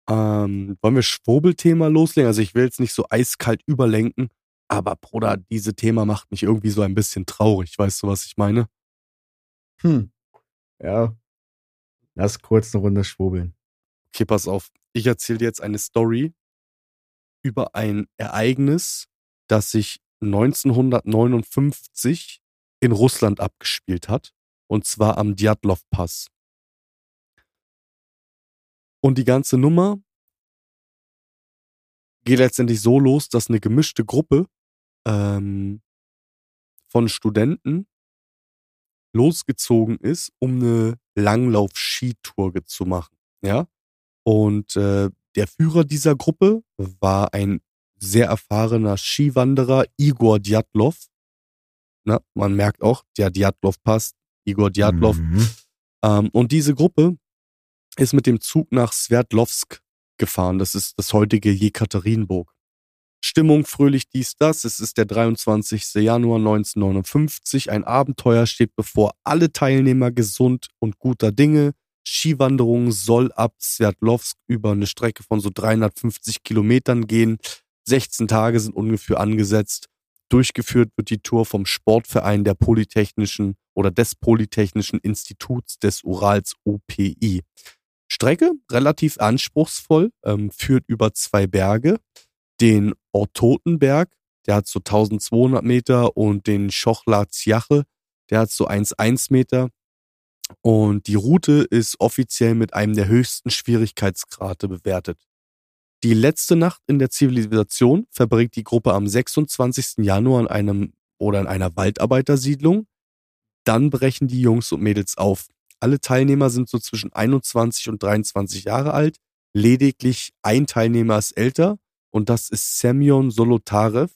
Ähm, wollen wir Schwurbelthema loslegen? Also ich will jetzt nicht so eiskalt überlenken, aber Bruder, diese Thema macht mich irgendwie so ein bisschen traurig. Weißt du, was ich meine? Hm. Ja. Lass kurz eine Runde schwurbeln. Okay, pass auf. Ich erzähle dir jetzt eine Story über ein Ereignis, das sich 1959 in Russland abgespielt hat. Und zwar am Djatlov-Pass. Und die ganze Nummer geht letztendlich so los, dass eine gemischte Gruppe ähm, von Studenten losgezogen ist, um eine Langlauf-Skitour zu machen. Ja. Und äh, der Führer dieser Gruppe war ein sehr erfahrener Skiwanderer, Igor Djatlov. Na, man merkt auch, der Djatlov passt, Igor Djatlov. Mhm. Ähm, und diese Gruppe ist mit dem Zug nach Sverdlovsk gefahren. Das ist das heutige Jekaterinburg. Stimmung fröhlich dies, das. Es ist der 23. Januar 1959. Ein Abenteuer steht bevor. Alle Teilnehmer gesund und guter Dinge. Skiwanderung soll ab Sverdlovsk über eine Strecke von so 350 Kilometern gehen. 16 Tage sind ungefähr angesetzt. Durchgeführt wird die Tour vom Sportverein der Polytechnischen oder des Polytechnischen Instituts des Urals OPI. Strecke relativ anspruchsvoll, ähm, führt über zwei Berge, den Ortotenberg, der hat so 1200 Meter und den Schochla-Zjache, der hat so 1,1 Meter. Und die Route ist offiziell mit einem der höchsten Schwierigkeitsgrade bewertet. Die letzte Nacht in der Zivilisation verbringt die Gruppe am 26. Januar in einem oder in einer Waldarbeitersiedlung. Dann brechen die Jungs und Mädels auf. Alle Teilnehmer sind so zwischen 21 und 23 Jahre alt. Lediglich ein Teilnehmer ist älter und das ist Semyon Solotarev,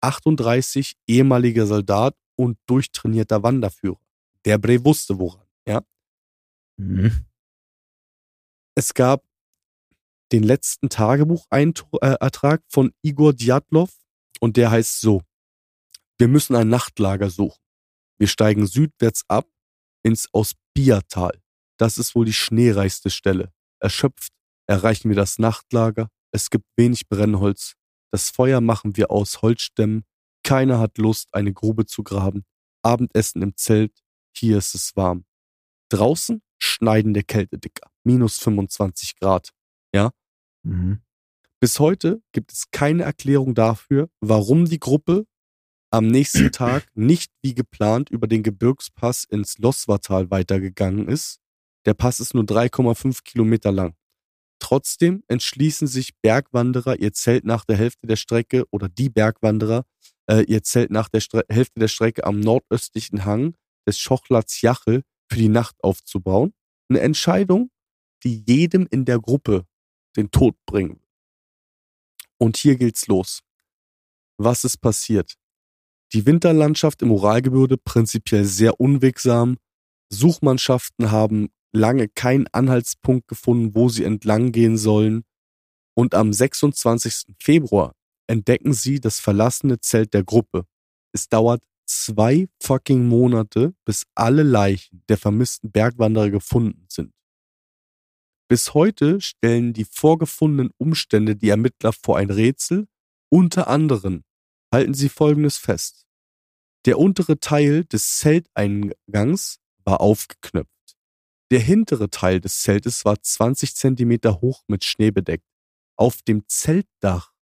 38, ehemaliger Soldat und durchtrainierter Wanderführer. Der Bre wusste woran, ja. Mhm. Es gab den letzten Tagebucheintrag von Igor Djatlov und der heißt so. Wir müssen ein Nachtlager suchen. Wir steigen südwärts ab ins Osbiertal. Das ist wohl die schneereichste Stelle. Erschöpft erreichen wir das Nachtlager. Es gibt wenig Brennholz. Das Feuer machen wir aus Holzstämmen. Keiner hat Lust, eine Grube zu graben. Abendessen im Zelt. Hier ist es warm. Draußen schneidende Kälte, Dicker. Minus 25 Grad. Ja? Mhm. Bis heute gibt es keine Erklärung dafür, warum die Gruppe am nächsten Tag nicht wie geplant über den Gebirgspass ins Loswartal weitergegangen ist. Der Pass ist nur 3,5 Kilometer lang. Trotzdem entschließen sich Bergwanderer, ihr Zelt nach der Hälfte der Strecke oder die Bergwanderer, äh, ihr Zelt nach der Stre Hälfte der Strecke am nordöstlichen Hang des Schochlats Jachel für die Nacht aufzubauen. Eine Entscheidung, die jedem in der Gruppe den Tod bringen. Und hier geht's los. Was ist passiert? Die Winterlandschaft im Uralgebirge prinzipiell sehr unwegsam. Suchmannschaften haben lange keinen Anhaltspunkt gefunden, wo sie entlang gehen sollen. Und am 26. Februar entdecken sie das verlassene Zelt der Gruppe. Es dauert zwei fucking Monate, bis alle Leichen der vermissten Bergwanderer gefunden sind. Bis heute stellen die vorgefundenen Umstände die Ermittler vor ein Rätsel. Unter anderem halten sie Folgendes fest. Der untere Teil des Zelteingangs war aufgeknöpft. Der hintere Teil des Zeltes war 20 Zentimeter hoch mit Schnee bedeckt. Auf dem Zeltdach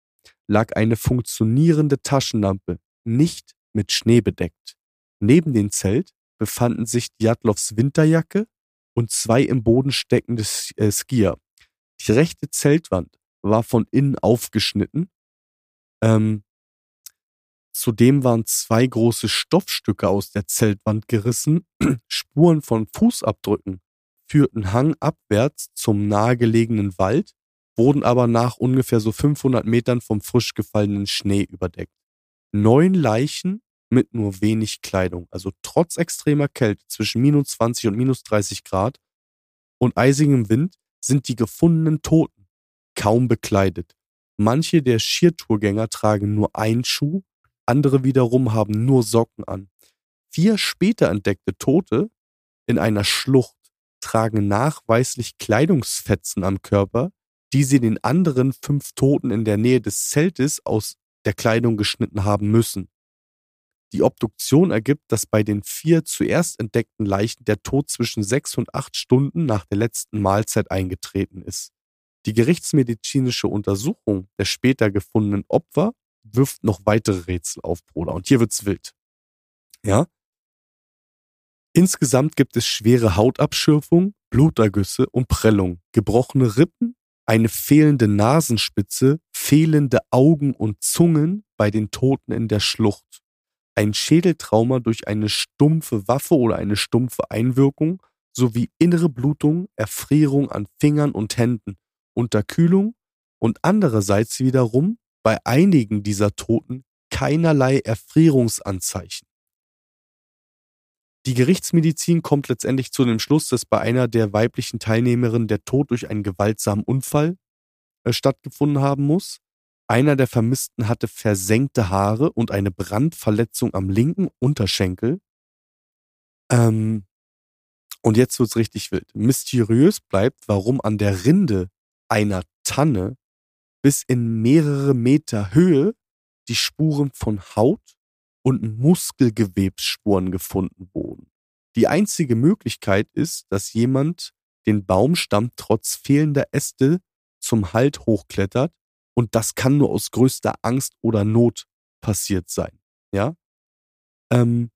lag eine funktionierende Taschenlampe, nicht mit Schnee bedeckt. Neben dem Zelt befanden sich Djatlovs Winterjacke und zwei im Boden steckende äh, Skier. Die rechte Zeltwand war von innen aufgeschnitten. Ähm, zudem waren zwei große Stoffstücke aus der Zeltwand gerissen. Spuren von Fußabdrücken führten hangabwärts zum nahegelegenen Wald, wurden aber nach ungefähr so 500 Metern vom frisch gefallenen Schnee überdeckt. Neun Leichen mit nur wenig Kleidung, also trotz extremer Kälte zwischen minus 20 und minus 30 Grad und eisigem Wind sind die gefundenen Toten kaum bekleidet. Manche der Skitourgänger tragen nur einen Schuh, andere wiederum haben nur Socken an. Vier später entdeckte Tote in einer Schlucht tragen nachweislich Kleidungsfetzen am Körper, die sie den anderen fünf Toten in der Nähe des Zeltes aus der Kleidung geschnitten haben müssen. Die Obduktion ergibt, dass bei den vier zuerst entdeckten Leichen der Tod zwischen sechs und acht Stunden nach der letzten Mahlzeit eingetreten ist. Die gerichtsmedizinische Untersuchung der später gefundenen Opfer wirft noch weitere Rätsel auf, Bruder. Und hier wird's wild. Ja? Insgesamt gibt es schwere Hautabschürfung, Blutergüsse und Prellung, gebrochene Rippen, eine fehlende Nasenspitze, fehlende Augen und Zungen bei den Toten in der Schlucht, ein Schädeltrauma durch eine stumpfe Waffe oder eine stumpfe Einwirkung sowie innere Blutung, Erfrierung an Fingern und Händen, Unterkühlung und andererseits wiederum bei einigen dieser Toten keinerlei Erfrierungsanzeichen. Die Gerichtsmedizin kommt letztendlich zu dem Schluss, dass bei einer der weiblichen Teilnehmerinnen der Tod durch einen gewaltsamen Unfall äh, stattgefunden haben muss. Einer der Vermissten hatte versenkte Haare und eine Brandverletzung am linken Unterschenkel. Ähm, und jetzt wird's richtig wild. Mysteriös bleibt, warum an der Rinde einer Tanne bis in mehrere Meter Höhe die Spuren von Haut und Muskelgewebsspuren gefunden wurden. Die einzige Möglichkeit ist, dass jemand den Baumstamm trotz fehlender Äste zum Halt hochklettert und das kann nur aus größter Angst oder Not passiert sein. Ja? Ähm,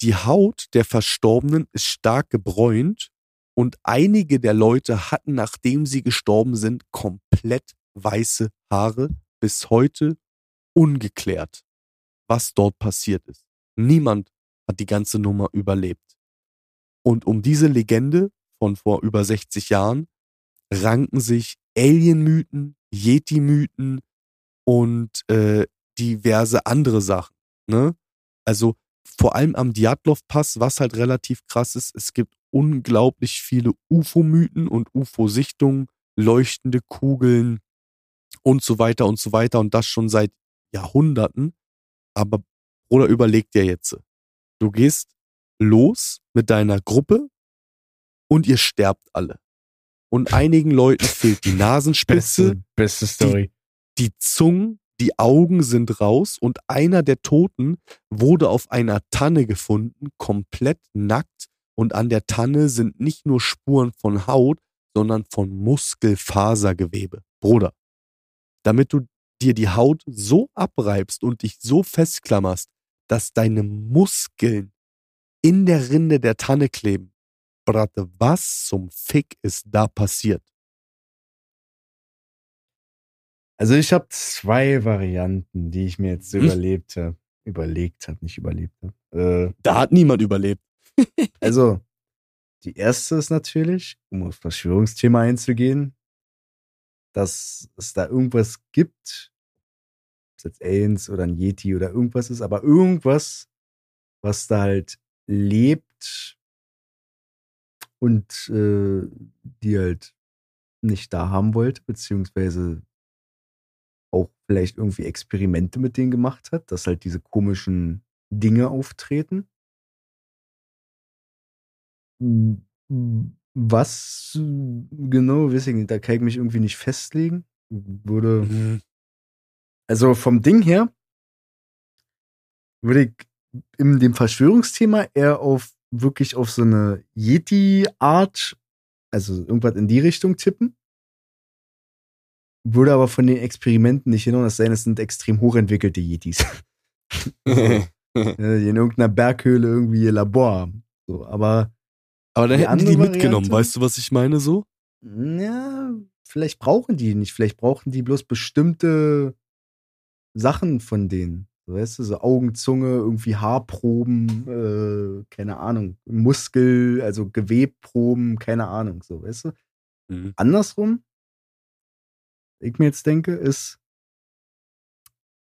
die Haut der Verstorbenen ist stark gebräunt und einige der Leute hatten, nachdem sie gestorben sind, komplett weiße Haare, bis heute ungeklärt was dort passiert ist. Niemand hat die ganze Nummer überlebt. Und um diese Legende von vor über 60 Jahren ranken sich Alien-Mythen, Yeti-Mythen und äh, diverse andere Sachen. Ne? Also vor allem am Djatlov-Pass, was halt relativ krass ist, es gibt unglaublich viele UFO-Mythen und UFO-Sichtungen, leuchtende Kugeln und so weiter und so weiter und das schon seit Jahrhunderten. Aber oder überleg dir jetzt, du gehst los mit deiner Gruppe und ihr sterbt alle. Und einigen Leuten fehlt die Nasenspitze, Beste, beste Story. die Zungen, die Augen sind raus und einer der Toten wurde auf einer Tanne gefunden, komplett nackt und an der Tanne sind nicht nur Spuren von Haut, sondern von Muskelfasergewebe. Bruder, damit du dir die Haut so abreibst und dich so festklammerst, dass deine Muskeln in der Rinde der Tanne kleben. Brate, was zum Fick ist da passiert? Also ich habe zwei Varianten, die ich mir jetzt Hm? überlebt habe. Überlegt habe, nicht überlebt habe. Äh, Da hat niemand überlebt. also, die erste ist natürlich, um auf Verschwörungsthema einzugehen, dass es da irgendwas gibt, ob es jetzt Aliens oder ein Yeti oder irgendwas ist, aber irgendwas, was da halt lebt und äh, die halt nicht da haben wollte, beziehungsweise auch vielleicht irgendwie Experimente mit denen gemacht hat, dass halt diese komischen Dinge auftreten. M- m- Was äh, genau, weiß ich nicht, da kann ich mich irgendwie nicht festlegen. Würde, Mhm. also vom Ding her, würde ich in dem Verschwörungsthema eher auf wirklich auf so eine Yeti-Art, also irgendwas in die Richtung tippen. Würde aber von den Experimenten nicht hinaus sein, es sind extrem hochentwickelte Yetis. äh, die in irgendeiner Berghöhle irgendwie ihr Labor haben. So, aber Aber dann Die hätten die die mitgenommen, Variante? weißt du, was ich meine so? ja, vielleicht brauchen die nicht. Vielleicht brauchen die bloß bestimmte Sachen von denen. Weißt du, so Augen, Zunge, irgendwie Haarproben, äh, keine Ahnung, Muskel, also Gewebproben, keine Ahnung, so, weißt du. Mhm. Andersrum, ich mir jetzt denke, ist,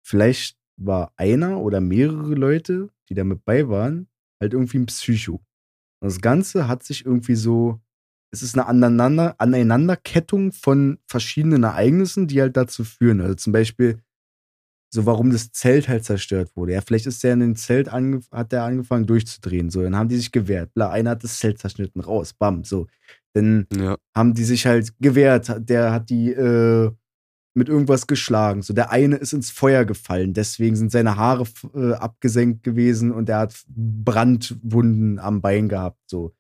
vielleicht war einer oder mehrere Leute, die da mit bei waren, halt irgendwie ein Psycho. Das Ganze hat sich irgendwie so, es ist eine Aneinander, Aneinanderkettung von verschiedenen Ereignissen, die halt dazu führen. Also zum Beispiel, so warum das Zelt halt zerstört wurde. Ja, vielleicht ist der in dem Zelt ange hat der angefangen durchzudrehen. So, dann haben die sich gewehrt. Bla, einer hat das Zelt zerschnitten, raus, bam, so. Dann Ja. haben die sich halt gewehrt. Der hat die äh, mit irgendwas geschlagen. So, der eine ist ins Feuer gefallen, deswegen sind seine Haare äh, abgesenkt gewesen und er hat Brandwunden am Bein gehabt. So,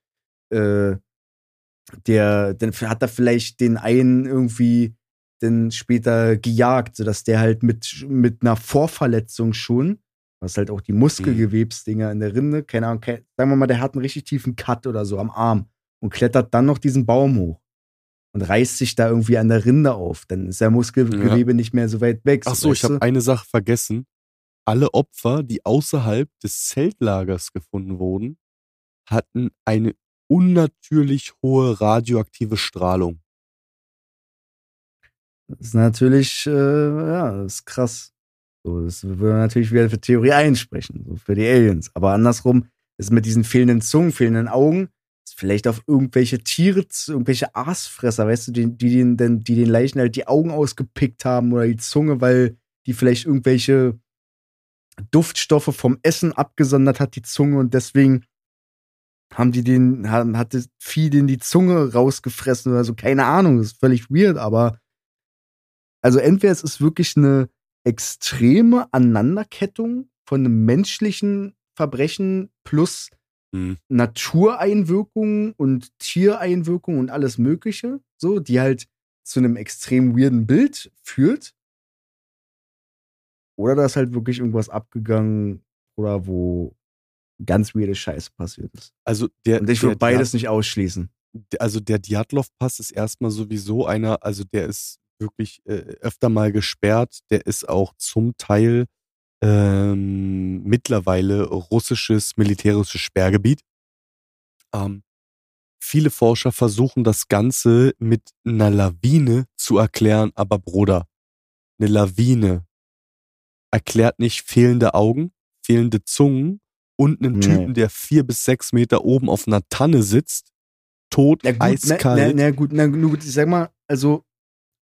äh, der, dann hat er vielleicht den einen irgendwie dann später gejagt, sodass der halt mit, mit einer Vorverletzung schon, was halt auch die Muskelgewebsdinger in der Rinde, keine Ahnung, sagen wir mal, der hat einen richtig tiefen Cut oder so am Arm und klettert dann noch diesen Baum hoch und reißt sich da irgendwie an der Rinde auf. Dann ist der Muskelgewebe nicht mehr so weit weg. Ach so, ich habe eine Sache vergessen. Alle Opfer, die außerhalb des Zeltlagers gefunden wurden, hatten eine unnatürlich hohe radioaktive Strahlung. Das ist natürlich, äh, ja, das ist krass. So, das würde natürlich wieder für Theorie einsprechen, so für die Aliens. Aber andersrum ist mit diesen fehlenden Zungen, fehlenden Augen, vielleicht auf irgendwelche Tiere, irgendwelche Aasfresser, weißt du, die, die, den, die den Leichen halt die Augen ausgepickt haben oder die Zunge, weil die vielleicht irgendwelche Duftstoffe vom Essen abgesondert hat, die Zunge, und deswegen haben die den, haben, hat das Vieh den die Zunge rausgefressen oder so, keine Ahnung, ist völlig weird, aber also entweder es ist wirklich eine extreme Aneinanderkettung von einem menschlichen Verbrechen plus Hm. Natureinwirkungen und Tiereinwirkungen und alles Mögliche, so, die halt zu einem extrem weirden Bild führt. Oder da ist halt wirklich irgendwas abgegangen oder wo ganz weirde Scheiße passiert ist. Also der, Und ich würde beides nicht ausschließen. Also der Djatlov-Pass ist erstmal sowieso einer, also der ist wirklich äh, öfter mal gesperrt. Der ist auch zum Teil ähm, mittlerweile russisches militärisches Sperrgebiet. Ähm, viele Forscher versuchen das Ganze mit einer Lawine zu erklären, aber Bruder, eine Lawine erklärt nicht fehlende Augen, fehlende Zungen und einen Nee. Typen, der vier bis sechs Meter oben auf einer Tanne sitzt, tot, Na gut, na, eiskalt. na, na gut, na gut, ich sag mal, also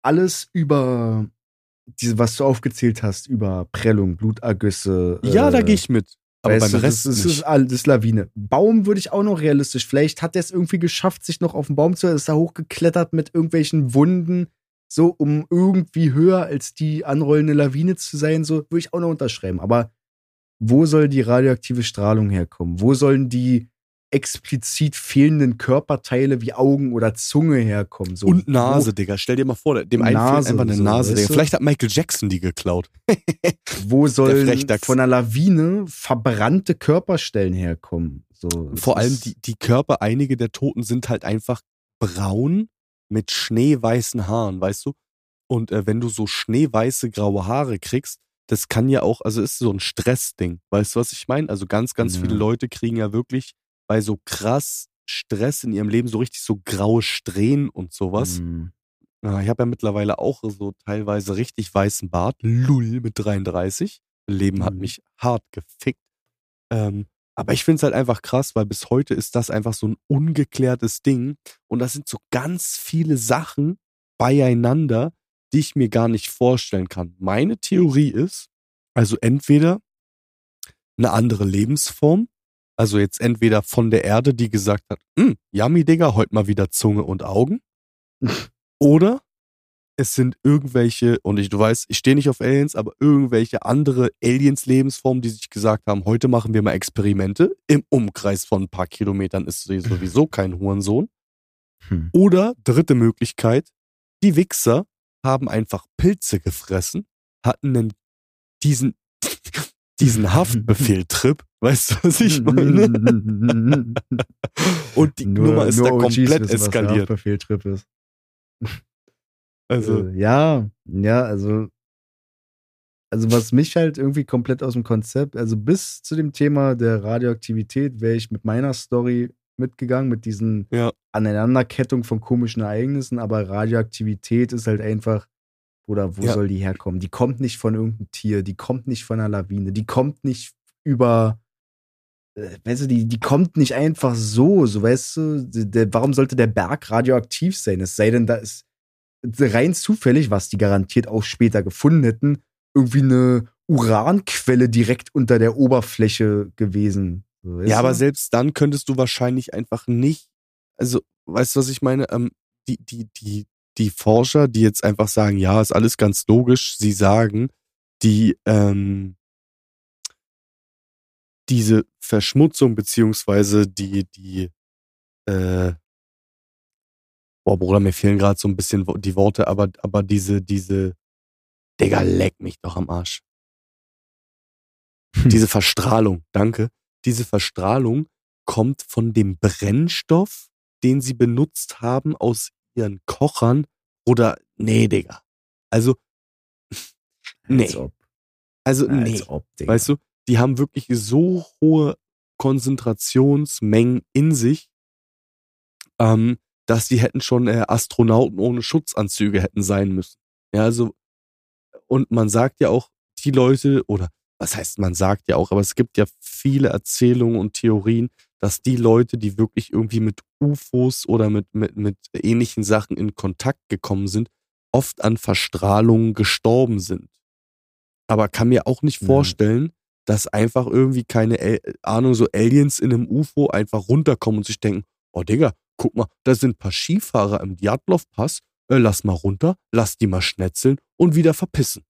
alles über diese, was du aufgezählt hast, über Prellung, Blutergüsse. ja, da äh, gehe ich mit. Aber beim Rest das, das ist alles das Lawine. Baum würde ich auch noch realistisch. Vielleicht hat er es irgendwie geschafft, sich noch auf den Baum zu, ist da hochgeklettert mit irgendwelchen Wunden, so um irgendwie höher als die anrollende Lawine zu sein, so würde ich auch noch unterschreiben. Aber wo soll die radioaktive Strahlung herkommen? Wo sollen die explizit fehlenden Körperteile wie Augen oder Zunge herkommen? So, Und Nase, Digga. Stell dir mal vor, dem einen fehlt Nase, einfach eine so, Nase, Digga. Vielleicht hat Michael Jackson die geklaut. Wo, wo sollen von einer Lawine verbrannte Körperstellen herkommen? So, Vor allem die, die Körper, einige der Toten sind halt einfach braun mit schneeweißen Haaren, weißt du? Und äh, wenn du so schneeweiße graue Haare kriegst, das kann ja auch, also ist so ein Stressding. Weißt du, was ich meine? Also ganz, ganz Ja. viele Leute kriegen ja wirklich bei so krass Stress in ihrem Leben so richtig so graue Strähnen und sowas. Ja, ich habe ja mittlerweile auch so teilweise richtig weißen Bart. Lull mit 33. Leben hat Mhm. mich hart gefickt. Ähm, aber ich finde es halt einfach krass, weil bis heute ist das einfach so ein ungeklärtes Ding. Und das sind so ganz viele Sachen beieinander, die ich mir gar nicht vorstellen kann. Meine Theorie ist, also entweder eine andere Lebensform, also jetzt entweder von der Erde, die gesagt hat, "Hm, yummy, Digga, heute mal wieder Zunge und Augen. Oder es sind irgendwelche, und ich, du weißt, ich stehe nicht auf Aliens, aber irgendwelche andere Aliens-Lebensformen, die sich gesagt haben, heute machen wir mal Experimente. Im Umkreis von ein paar Kilometern ist sie sowieso kein Hurensohn. Hm. Oder dritte Möglichkeit, die Wichser haben einfach Pilze gefressen, hatten einen, diesen, diesen Haftbefehl-Trip, weißt du, was ich meine? Und die Nummer ist da komplett wissen, eskaliert. Haftbefehl-Trip ist. Also, Äh, ja, ja, also, also was mich halt irgendwie komplett aus dem Konzept, also bis zu dem Thema der Radioaktivität wäre ich mit meiner Story mitgegangen, mit diesen Ja. Aneinanderkettung von komischen Ereignissen, aber Radioaktivität ist halt einfach, oder wo Ja. soll die herkommen? Die kommt nicht von irgendeinem Tier, die kommt nicht von einer Lawine, die kommt nicht über, äh, weißt du, die, die kommt nicht einfach so, so weißt du, der, warum sollte der Berg radioaktiv sein? Es sei denn, da ist rein zufällig, was die garantiert auch später gefunden hätten, irgendwie eine Uranquelle direkt unter der Oberfläche gewesen. So, Ja, aber du? selbst dann könntest du wahrscheinlich einfach nicht, also, weißt du, was ich meine? Ähm, die, die, die, die Forscher, die jetzt einfach sagen, ja, ist alles ganz logisch, sie sagen, die, ähm, diese Verschmutzung beziehungsweise die, die, äh, boah, Bruder, mir fehlen gerade so ein bisschen die Worte, aber, aber diese, diese, Digga, leck mich doch am Arsch. Diese Verstrahlung, danke. Diese Verstrahlung kommt von dem Brennstoff, den sie benutzt haben aus ihren Kochern oder nee, Digga. Also nee. Als ob. Also nee. Als ob, Digga. Weißt du, die haben wirklich so hohe Konzentrationsmengen in sich, ähm, dass die hätten schon äh, Astronauten ohne Schutzanzüge hätten sein müssen. Ja, also, und man sagt ja auch, die Leute, oder was heißt man sagt ja auch, aber es gibt ja viele Erzählungen und Theorien, dass die Leute, die wirklich irgendwie mit UFOs oder mit, mit, mit ähnlichen Sachen in Kontakt gekommen sind, oft an Verstrahlung gestorben sind. Aber kann mir auch nicht Ja. vorstellen, dass einfach irgendwie keine El Ahnung, so Aliens in einem UFO einfach runterkommen und sich denken, oh Digga, guck mal, da sind ein paar Skifahrer im Djatlov-Pass, äh, lass mal runter, lass die mal schnetzeln und wieder verpissen.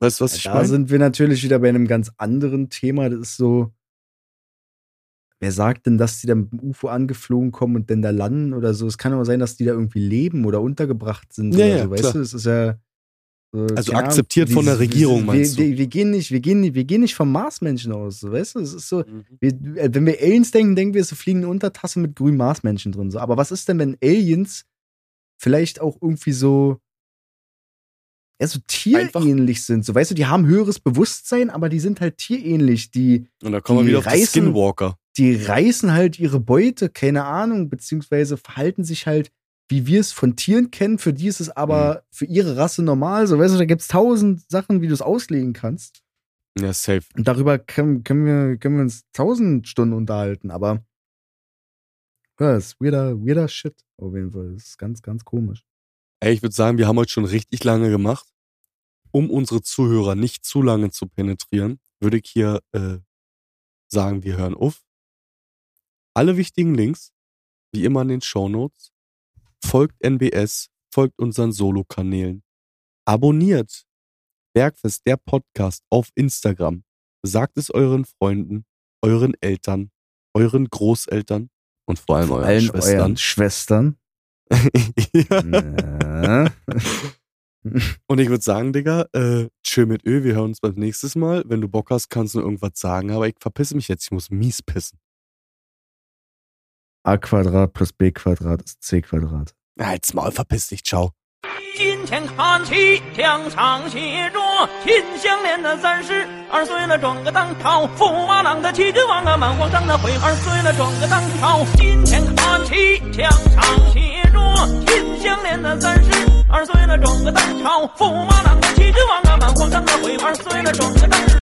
Weißt du, was ich da meine? sind wir natürlich wieder bei einem ganz anderen Thema. Das ist so, wer sagt denn, dass die dann mit dem UFO angeflogen kommen und dann da landen oder so? Es kann aber sein, dass die da irgendwie leben oder untergebracht sind Ja, oder ja, so, weißt klar. du? Das ist ja so, Also keine Ahnung, akzeptiert von der Regierung, wir, meinst du? wir, wir, gehen nicht, wir, gehen nicht, wir gehen nicht vom Marsmenschen aus, so, weißt du? Es ist so, Mhm. wir, äh, wenn wir Aliens denken, denken wir, so fliegen eine Untertasse mit grünen Marsmenschen drin. So. Aber was ist denn, wenn Aliens vielleicht auch irgendwie so, ja, so tierähnlich sind? So, weißt du, die haben höheres Bewusstsein, aber die sind halt tierähnlich. Die, Und da kommen wir die wieder auf die reißen- Skinwalker. Die reißen halt ihre Beute, keine Ahnung, beziehungsweise verhalten sich halt, wie wir es von Tieren kennen. Für die ist es aber mhm. für ihre Rasse normal. So, weißt du, da gibt es tausend Sachen, wie du es auslegen kannst. Ja, safe. Und darüber können, können, wir, können wir uns tausend Stunden unterhalten, aber ja, das ist weirder, weirder Shit auf jeden Fall. Das ist ganz, ganz komisch. Ey, ich würde sagen, wir haben heute schon richtig lange gemacht. Um unsere Zuhörer nicht zu lange zu penetrieren, würde ich hier äh, sagen, wir hören auf. Alle wichtigen Links, wie immer in den Show Notes. Folgt NBS, folgt unseren Solo-Kanälen. Abonniert Bergfest, der Podcast auf Instagram. Sagt es euren Freunden, euren Eltern, euren Großeltern und vor allem vor euren Schwestern. Euren Schwestern. ja. Und ich würde sagen, Digga, äh, chill mit Ö, wir hören uns beim nächsten Mal. Wenn du Bock hast, kannst du irgendwas sagen, aber ich verpisse mich jetzt, ich muss mies pissen A Quadrat plus B Quadrat ist C Quadrat. Ja, jetzt mal, verpiss dich, ciao. 金钱看齐，墙上写着“秦香莲”的三十二岁了，转个当朝；驸马郎的齐君王啊，满皇上的徽二岁了，转个当朝。金钱看齐，墙上写着“秦香莲”的三十二岁了，转个当朝；驸马郎的齐君王啊，满皇上的徽二岁了，转个当朝。